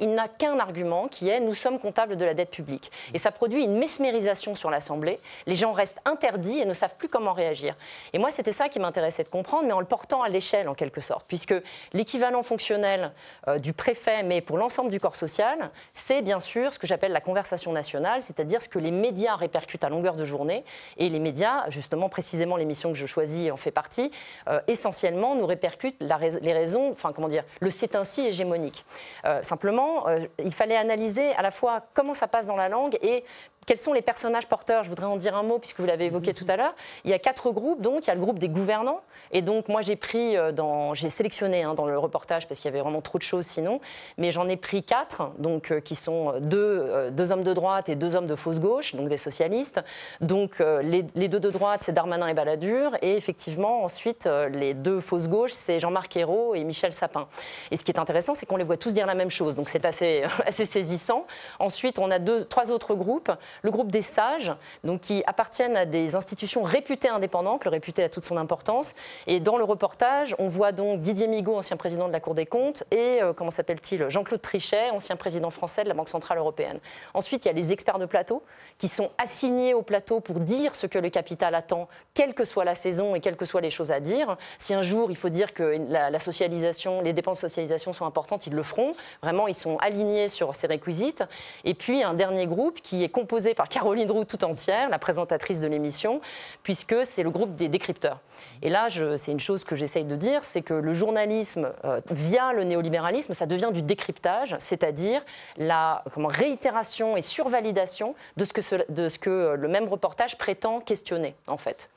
C: il n'a qu'un argument qui est nous sommes comptables de la dette publique. Et ça produit une mesmérisation sur l'Assemblée. Les gens restent interdits et ne savent plus comment réagir. Et moi, c'était ça qui m'intéressait de comprendre, mais en le portant à l'échelle en quelque sorte, puisque l'équivalent fonctionnel euh, du préfet, mais pour l'ensemble du corps social, c'est bien sûr ce que j'appelle la conversation nationale, c'est-à-dire ce que les médias répercutent à longueur de journée. Et les médias, justement, précisément l'émission que je choisis en fait partie, euh, essentiellement nous répercutent les raisons, enfin comment dire, le c'est ainsi hégémonique. Euh, simplement, euh, il fallait analyser à la fois comment ça passe dans la langue et quels sont les personnages porteurs? Je voudrais en dire un mot puisque vous l'avez évoqué tout à l'heure. Il y a quatre groupes, donc il y a le groupe des gouvernants. Et donc moi j'ai pris euh, dans, j'ai sélectionné hein, dans le reportage parce qu'il y avait vraiment trop de choses sinon, mais j'en ai pris quatre, donc euh, qui sont deux, euh, deux hommes de droite et deux hommes de fausse gauche, donc des socialistes. Donc les, les, deux de droite c'est Darmanin et Balladur, et effectivement ensuite les deux fausses gauches c'est Jean-Marc Ayrault et Michel Sapin. Et ce qui est intéressant c'est qu'on les voit tous dire la même chose, donc c'est assez, assez saisissant. Ensuite on a deux, trois autres groupes le groupe des sages, donc qui appartiennent à des institutions réputées indépendantes, le réputé a toute son importance. Et dans le reportage, on voit donc Didier Migaud, ancien président de la Cour des comptes, et euh, comment s'appelle-t-il Jean-Claude Trichet, ancien président français de la Banque centrale européenne. Ensuite, il y a les experts de plateau qui sont assignés au plateau pour dire ce que le capital attend, quelle que soit la saison et quelles que soient les choses à dire. Si un jour il faut dire que la, socialisation, les dépenses de socialisation sont importantes, ils le feront. Vraiment, ils sont alignés sur ces réquisites. Et puis un dernier groupe qui est composé par Caroline Roux tout entière, la présentatrice de l'émission, puisque c'est le groupe des décrypteurs. Et là, c'est une chose que j'essaye de dire, c'est que le journalisme, euh, via le néolibéralisme, ça devient du décryptage, c'est-à-dire la réitération et survalidation de ce, que de ce que le même reportage prétend questionner, en fait.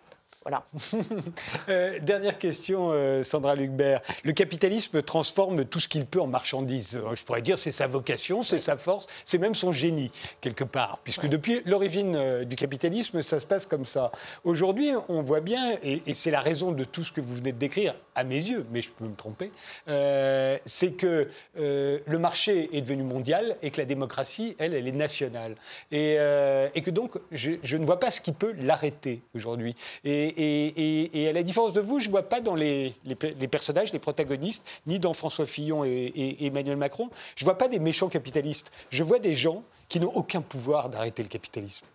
C: Voilà.
A: Euh, dernière question, euh, Sandra Lucbert. Le capitalisme transforme tout ce qu'il peut en marchandises. Euh, je pourrais dire c'est sa vocation, c'est sa force, c'est même son génie, quelque part. Puisque depuis l'origine du capitalisme, ça se passe comme ça. Aujourd'hui, on voit bien, et, c'est la raison de tout ce que vous venez de décrire, à mes yeux, mais je peux me tromper, c'est que le marché est devenu mondial et que la démocratie, elle, elle est nationale. Et, et que donc, je, je, ne vois pas ce qui peut l'arrêter aujourd'hui. Et, Et, à la différence de vous, je ne vois pas dans les, personnages, les protagonistes, ni dans François Fillon et, Emmanuel Macron, je ne vois pas des méchants capitalistes. Je vois des gens qui n'ont aucun pouvoir d'arrêter le capitalisme.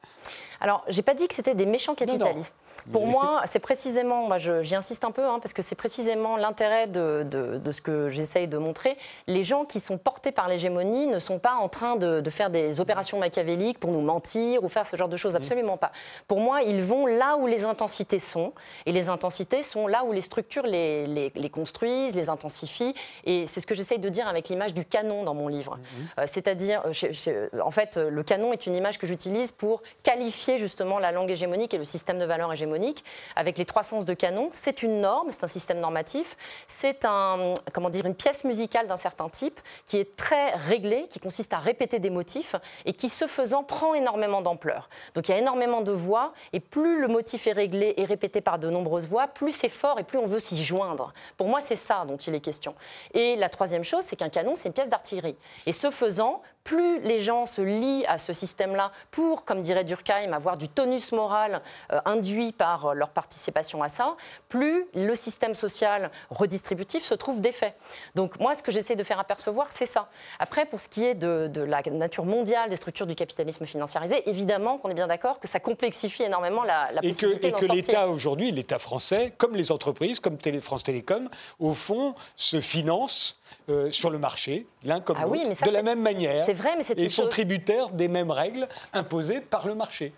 C: Alors, j'ai pas dit que c'était des méchants capitalistes. Pour moi, c'est précisément, j'y insiste un peu, hein, parce que c'est précisément l'intérêt de, ce que j'essaye de montrer. Les gens qui sont portés par l'hégémonie ne sont pas en train de, faire des opérations machiavéliques pour nous mentir ou faire ce genre de choses, absolument pas. Pour moi, ils vont là où les intensités sont, et les intensités sont là où les structures les, construisent, les intensifient, et c'est ce que j'essaye de dire avec l'image du canon dans mon livre. Mhm. Euh, c'est-à-dire, euh, en fait, le canon est une image que j'utilise pour qualifier justement la langue hégémonique et le système de valeurs hégémonique avec les trois sens de canon. C'est une norme, c'est un système normatif, c'est un, comment dire, une pièce musicale d'un certain type qui est très réglée, qui consiste à répéter des motifs et qui, ce faisant, prend énormément d'ampleur. Donc il y a énormément de voix et plus le motif est réglé et répété par de nombreuses voix, plus c'est fort et plus on veut s'y joindre. Pour moi, c'est ça dont il est question. Et la troisième chose, c'est qu'un canon, c'est une pièce d'artillerie. Et ce faisant, plus les gens se lient à ce système-là pour, comme dirait Durkheim, avoir du tonus moral euh, induit par euh, leur participation à ça, plus le système social redistributif se trouve défait. Donc moi, ce que j'essaie de faire apercevoir, c'est ça. Après, pour ce qui est de, la nature mondiale des structures du capitalisme financiarisé, évidemment qu'on est bien d'accord que ça complexifie énormément la, la
A: et
C: possibilité
A: Et que l'État aujourd'hui, l'État français, comme les entreprises, comme Télé, France Télécom, au fond, se finance euh, sur le marché, l'un comme ah l'autre, de la même manière.
C: C'est vrai, mais c'est
A: Et sont tributaires des mêmes règles imposées par le marché.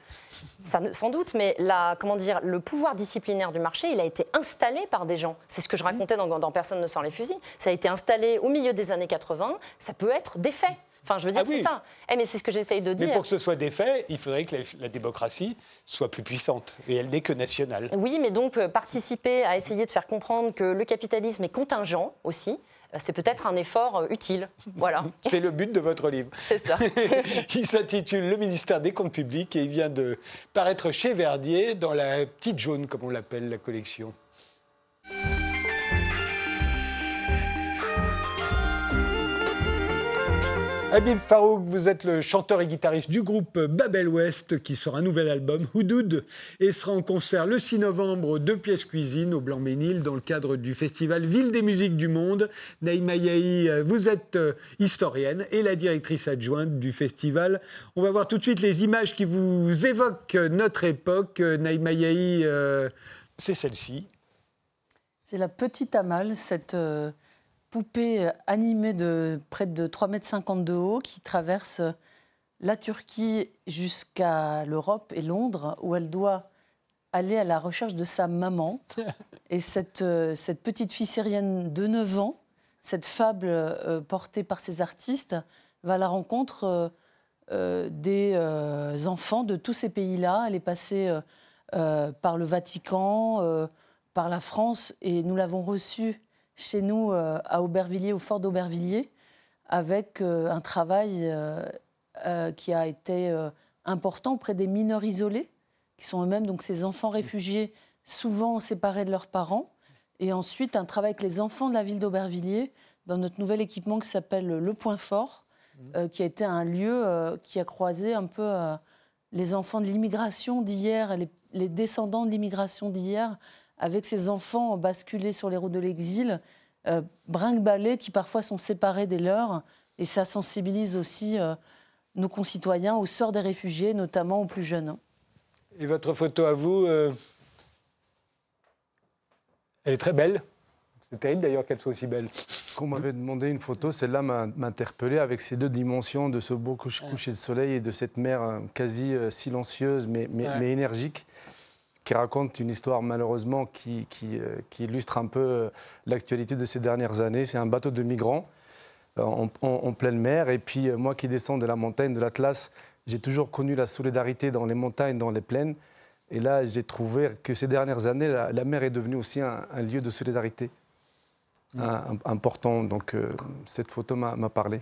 C: Ça, sans doute, mais la, comment dire, le pouvoir disciplinaire du marché, il a été installé par des gens. C'est ce que je racontais dans, dans Personne ne sort les fusils. Ça a été installé au milieu des années 80. Ça peut être des faits. Enfin, je veux dire, ah c'est ça. Eh, mais c'est ce que j'essaye de dire.
A: Mais pour que ce soit des faits, il faudrait que la, démocratie soit plus puissante. Et elle n'est que nationale.
C: Oui, mais donc euh, participer à essayer de faire comprendre que le capitalisme est contingent aussi c'est peut-être un effort euh, utile. Voilà.
A: C'est le but de votre livre.
C: C'est ça.
A: il s'intitule Le ministère des Comptes publics et il vient de paraître chez Verdier dans la petite jaune, comme on l'appelle, la collection. Habib Farouk, vous êtes le chanteur et guitariste du groupe Babel West qui sort un nouvel album, Houdoud, et sera en concert le 6 novembre de Pièces Cuisine au Blanc-Ménil dans le cadre du festival Ville des musiques du monde. Naïma Yahi, vous êtes euh, historienne et la directrice adjointe du festival. On va voir tout de suite les images qui vous évoquent notre époque. Naïma Yahi, euh, c'est celle-ci.
D: C'est la petite Amal, cette euh, poupée euh, animée de près de 3,50 m de haut qui traverse euh, la Turquie jusqu'à l'Europe et Londres, où elle doit aller à la recherche de sa maman. Et cette, euh, cette petite fille syrienne de 9 ans, cette fable portée par ces artistes, va à la rencontre des enfants de tous ces pays-là. Elle est passée par le Vatican, par la France, et nous l'avons reçue chez nous euh, à Aubervilliers, au fort d'Aubervilliers, avec euh, un travail euh, qui a été important auprès des mineurs isolés, qui sont eux-mêmes donc ces enfants réfugiés, souvent séparés de leurs parents. Et ensuite, un travail avec les enfants de la ville d'Aubervilliers, dans notre nouvel équipement qui s'appelle Le Point Fort, mmh. qui a été un lieu qui a croisé un peu les enfants de l'immigration d'hier, les, les, descendants de l'immigration d'hier, avec ces enfants basculés sur les routes de l'exil, euh, brinque qui parfois sont séparés des leurs. Et ça sensibilise aussi euh, nos concitoyens au sort des réfugiés, notamment aux plus jeunes.
A: Et votre photo à vous, euh, elle est très belle. C'est terrible d'ailleurs qu'elle soit aussi belle.
E: Quand on m'avait demandé une photo, celle-là m'a interpellé avec ces deux dimensions de ce beau coucher de soleil et de cette mer euh, quasi silencieuse mais, mais énergique qui raconte une histoire malheureusement qui, qui, euh, illustre un peu euh, l'actualité de ces dernières années. C'est un bateau de migrants euh, en, pleine mer. Et puis moi qui descends de la montagne de l'Atlas, j'ai toujours connu la solidarité dans les montagnes, dans les plaines. Et là, j'ai trouvé que ces dernières années, la, mer est devenue aussi un, lieu de solidarité mmh. important. Donc cette photo m'a parlé.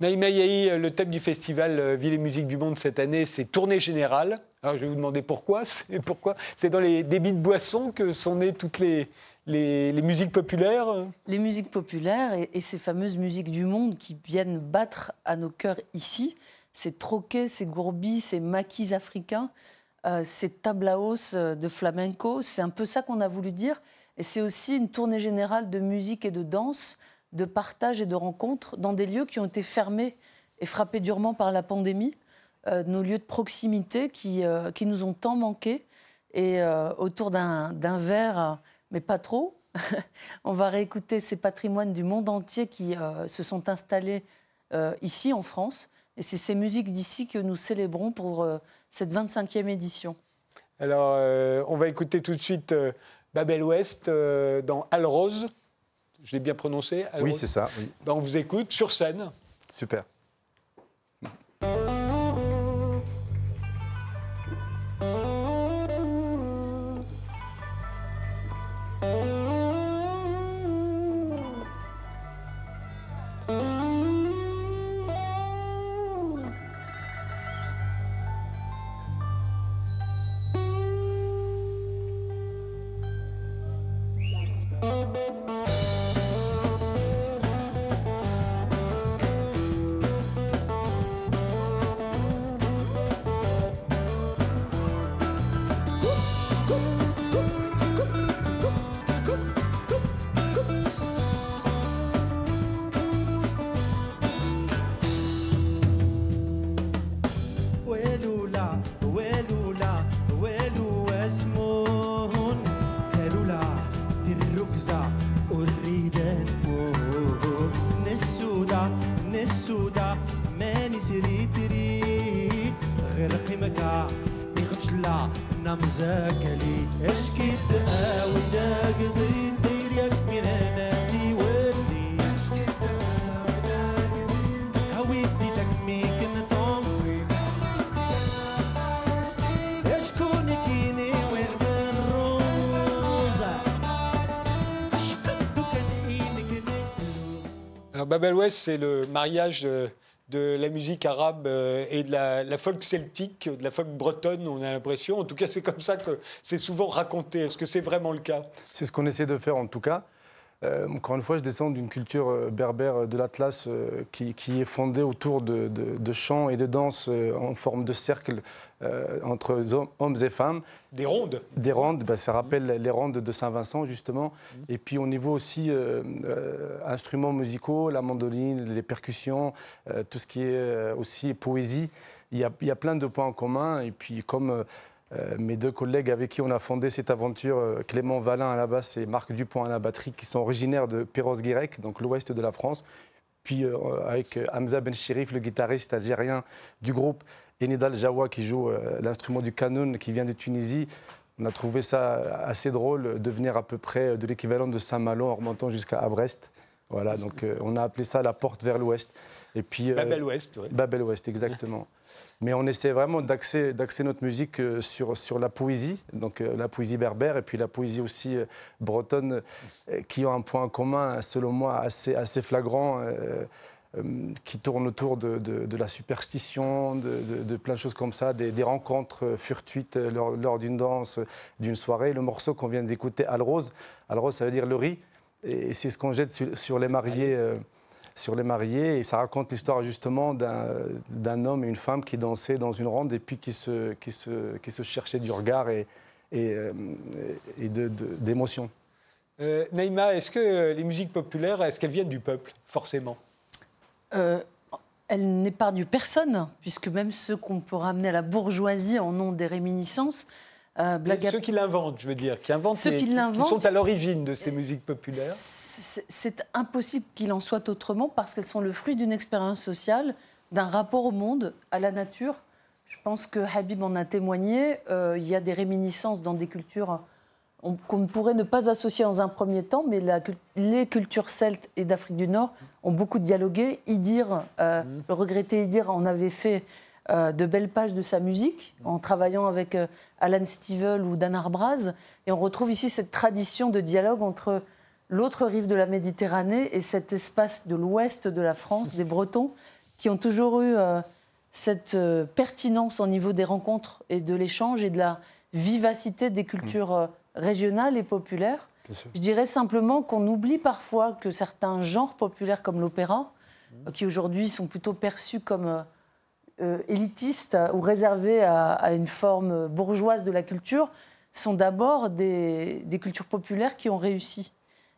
A: Naïma Yahi, le thème du festival Ville et Musique du Monde cette année, c'est tournée générale. Je vais vous demander pourquoi. C'est pourquoi C'est dans les débits de boissons que sont nées toutes les, les, musiques populaires
D: Les musiques populaires et, ces fameuses musiques du monde qui viennent battre à nos cœurs ici, ces troquets, ces gourbis, ces maquis africains, ces tablaos de flamenco. C'est un peu ça qu'on a voulu dire. Et c'est aussi une tournée générale de musique et de danse, de partage et de rencontres dans des lieux qui ont été fermés et frappés durement par la pandémie. Nos lieux de proximité qui, qui, nous ont tant manqué. Et autour d'un verre, mais pas trop, on va réécouter ces patrimoines du monde entier qui euh, se sont installés euh, ici en France. Et c'est ces musiques d'ici que nous célébrons pour euh, cette 25e édition.
A: Alors, on va écouter tout de suite Babel West dans Alrose. Je l'ai bien prononcé
E: Oui, c'est ça.
A: Ben, on vous écoute sur scène.
E: Super.
A: Babel West, c'est le mariage de, la musique arabe euh, et de la, folk celtique, de la folk bretonne, on a l'impression. En tout cas, c'est comme ça que c'est souvent raconté. Est-ce que c'est vraiment le cas?
E: C'est ce qu'on essaie de faire en tout cas. Euh, encore une fois, je descends d'une culture euh, berbère de l'Atlas qui, est fondée autour de, chants et de danses en forme de cercle entre hommes et femmes.
A: Des rondes
E: Des rondes, bah, ça rappelle les rondes de Saint-Vincent, justement. Et puis au niveau aussi instruments musicaux, la mandoline, les percussions, tout ce qui est aussi poésie, il y, a, il y, a, plein de points en commun. Et puis comme euh, mes deux collègues avec qui on a fondé cette aventure, euh, Clément Valin à la basse et Marc Dupont à la batterie, qui sont originaires de Perros-Guirec, donc l'ouest de la France. Puis euh, avec Hamza Ben Shirif, le guitariste algérien du groupe, et Nidal Jawa qui joue l'instrument du canon, qui vient de Tunisie. On a trouvé ça assez drôle de venir à peu près de l'équivalent de Saint-Malo en remontant jusqu'à Brest. Voilà, donc on a appelé ça la porte vers l'ouest.
A: Et puis Babel Ouest. Ouais.
E: Babel Ouest, exactement. Mais on essaie vraiment d'axer, notre musique euh, sur, sur la poésie, donc euh, la poésie berbère et puis la poésie aussi euh, bretonne, qui ont un point commun, selon moi, assez, assez flagrant. qui tourne autour de, de, la superstition, de, plein de choses comme ça, des, rencontres furtuites lors, lors d'une danse, d'une soirée. Le morceau qu'on vient d'écouter, Alrose, Alrose, ça veut dire le riz, et c'est ce qu'on jette sur les mariés sur les mariés. Et ça raconte l'histoire justement d'un homme et une femme qui dansaient dans une ronde et puis qui se, qui se, qui se cherchaient du regard et, et, euh, et d'émotion.
A: Euh, Naïma, est-ce que les musiques populaires, est-ce qu'elles viennent du peuple, forcément?
D: Euh, Elles n'épargnent personne, puisque même ceux qu'on peut ramener à la bourgeoisie en ont des réminiscences.
A: Euh, ceux qui l'inventent, je veux dire, qui inventent, ceux qui, sont à l'origine de ces musiques populaires.
D: C'est impossible qu'il en soit autrement parce qu'elles sont le fruit d'une expérience sociale, d'un rapport au monde, à la nature. Je pense que Habib en a témoigné. Euh, il y a des réminiscences dans des cultures qu'on ne pourrait ne pas associer dans un premier temps, mais les cultures celtes et d'Afrique du Nord ont beaucoup dialogué. Idir, euh, mmh. le regretté Idir en avait fait euh, de belles pages de sa musique en travaillant avec euh, Alan Stivell ou Dan Arbraz. Et on retrouve ici cette tradition de dialogue entre l'autre rive de la Méditerranée et cet espace de l'ouest de la France, des Bretons, qui ont toujours eu euh, cette pertinence au niveau des rencontres et de l'échange et de la vivacité des cultures régionales et populaires. Je dirais simplement qu'on oublie parfois que certains genres populaires comme l'opéra, qui aujourd'hui sont plutôt perçus comme élitistes ou réservés à, une forme bourgeoise de la culture sont d'abord des, cultures populaires qui ont réussi.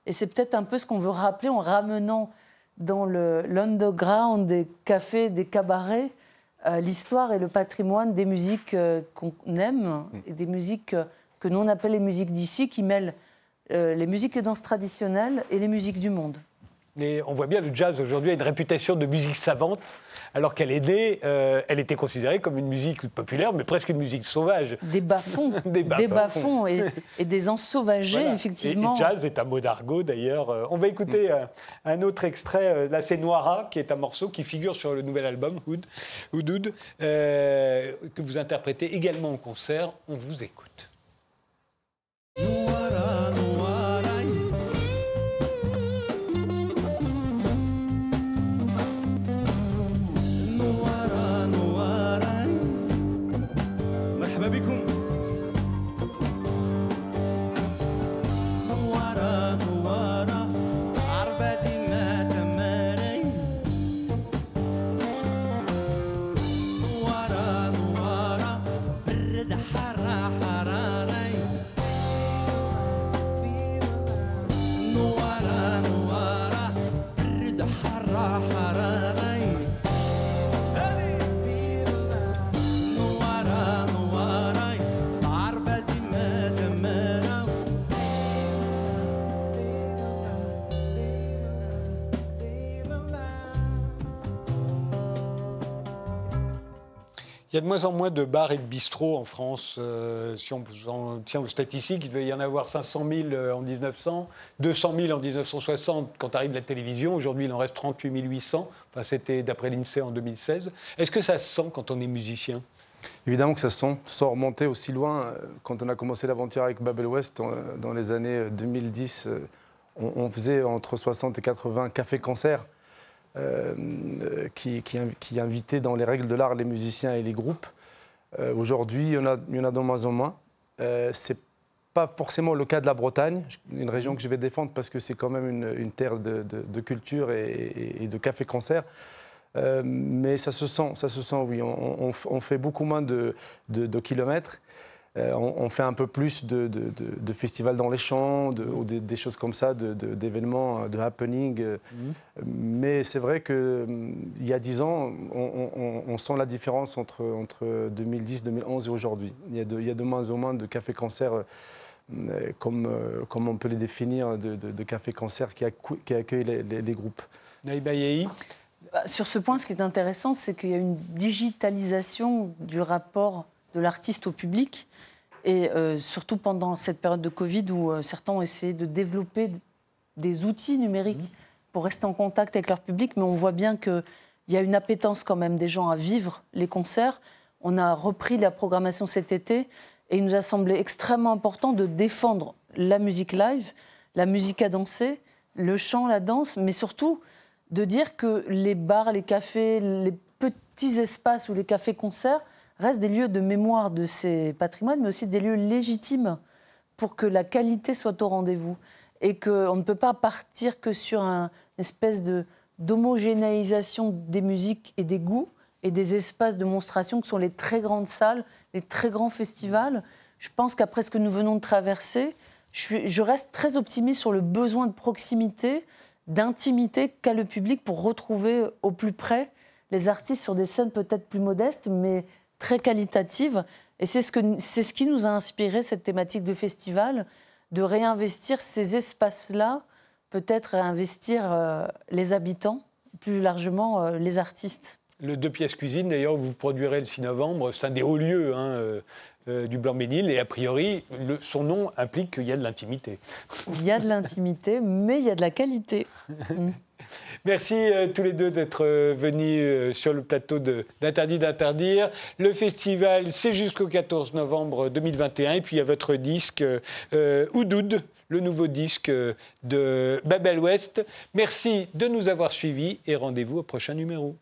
D: Et c'est peut-être un peu ce qu'on veut rappeler en ramenant dans l'underground des cafés, des cabarets, euh, l'histoire et le patrimoine des musiques euh, qu'on aime et des musiques euh, que nous on appelle les musiques d'ici, qui mêlent les musiques et danses traditionnelles et les musiques du monde.
A: Et on voit bien le jazz aujourd'hui a une réputation de musique savante alors qu'elle est née, euh, elle était considérée comme une musique populaire, mais presque une musique sauvage.
D: Des bas-fonds. des bas-fonds et, des ensauvagés, effectivement.
A: Et, jazz est un mot d'argot, d'ailleurs. Euh, on va écouter euh, un, autre extrait, la c'est Noira, qui est un morceau qui figure sur le nouvel album, Hood, Hood, que vous interprétez également en concert. On vous écoute. Il y a de moins en moins de bars et de bistrots en France. Euh, si on, tient aux statistiques, il devait y en avoir 500 000 euh, en 1900, 200 000 en 1960 quand arrive la télévision. Aujourd'hui, il en reste 38 800. Enfin, C'était d'après l'INSEE en 2016. Est-ce que ça se sent quand on est musicien?
E: Évidemment que ça se sent, sans remonter aussi loin. Euh, quand on a commencé l'aventure avec Babel West dans les années 2010, on, faisait entre 60 et 80 cafés-concerts. Euh, qui, invitait dans les règles de l'art les musiciens et les groupes. Euh, aujourd'hui, il, y en a, de moins en moins. Euh, c'est pas forcément le cas de la Bretagne, une région que je vais défendre parce que c'est quand même une, terre de, culture et, de café-concert. mais ça se sent, ça se sent, oui. On fait beaucoup moins de, kilomètres. Euh, on, fait un peu plus de, festivals dans les champs, ou des, choses comme ça, d'événements, de, happening. Mhm. Mais c'est vrai qu'il y a dix ans, on, sent la différence entre, entre 2010, 2011 et aujourd'hui. Il, y a de moins en moins de cafés-concerts. Euh, comme, euh, comme on peut les définir, de, cafés-concerts qui, accueillent les, groupes.
A: Naïba
D: bah, Sur ce point, ce qui est intéressant, c'est qu'il y a une digitalisation du rapport de l'artiste au public. Et euh, surtout pendant cette période de Covid où euh, certains ont essayé de développer des outils numériques mmh. pour rester en contact avec leur public, mais on voit bien qu'il y a une appétence quand même des gens à vivre les concerts. On a repris la programmation cet été et il nous a semblé extrêmement important de défendre la musique live, la musique à danser, le chant, la danse, mais surtout de dire que les bars, les cafés, les petits espaces ou les cafés-concerts restent des lieux de mémoire de ces patrimoines, mais aussi des lieux légitimes pour que la qualité soit au rendez-vous. Et qu'on ne peut pas partir que sur une espèce de, d'homogénéisation des musiques et des goûts et des espaces de monstration que sont les très grandes salles, les très grands festivals. Je pense qu'après ce que nous venons de traverser, je, je reste très optimiste sur le besoin de proximité, d'intimité qu'a le public pour retrouver au plus près les artistes sur des scènes peut-être plus modestes, mais très qualitative. Et c'est ce, que, c'est ce qui nous a inspiré cette thématique de festival, de réinvestir ces espaces-là, peut-être réinvestir euh, les habitants, plus largement euh, les artistes.
A: Le deux pièces cuisine, d'ailleurs, vous produirez le 6 novembre. C'est un des hauts lieux hein, euh, du Blanc-Bénil. Et a priori, le, son nom implique qu'il y a de l'intimité.
D: Il y a de l'intimité, mais il y a de la qualité. Mm.
A: Merci euh, tous les deux d'être euh, venus euh, sur le plateau d'Interdit d'interdire. Le festival, c'est jusqu'au 14 novembre 2021. Et puis il y a votre disque Oudoud, le nouveau disque de Babel West. Merci de nous avoir suivis et rendez-vous au prochain numéro.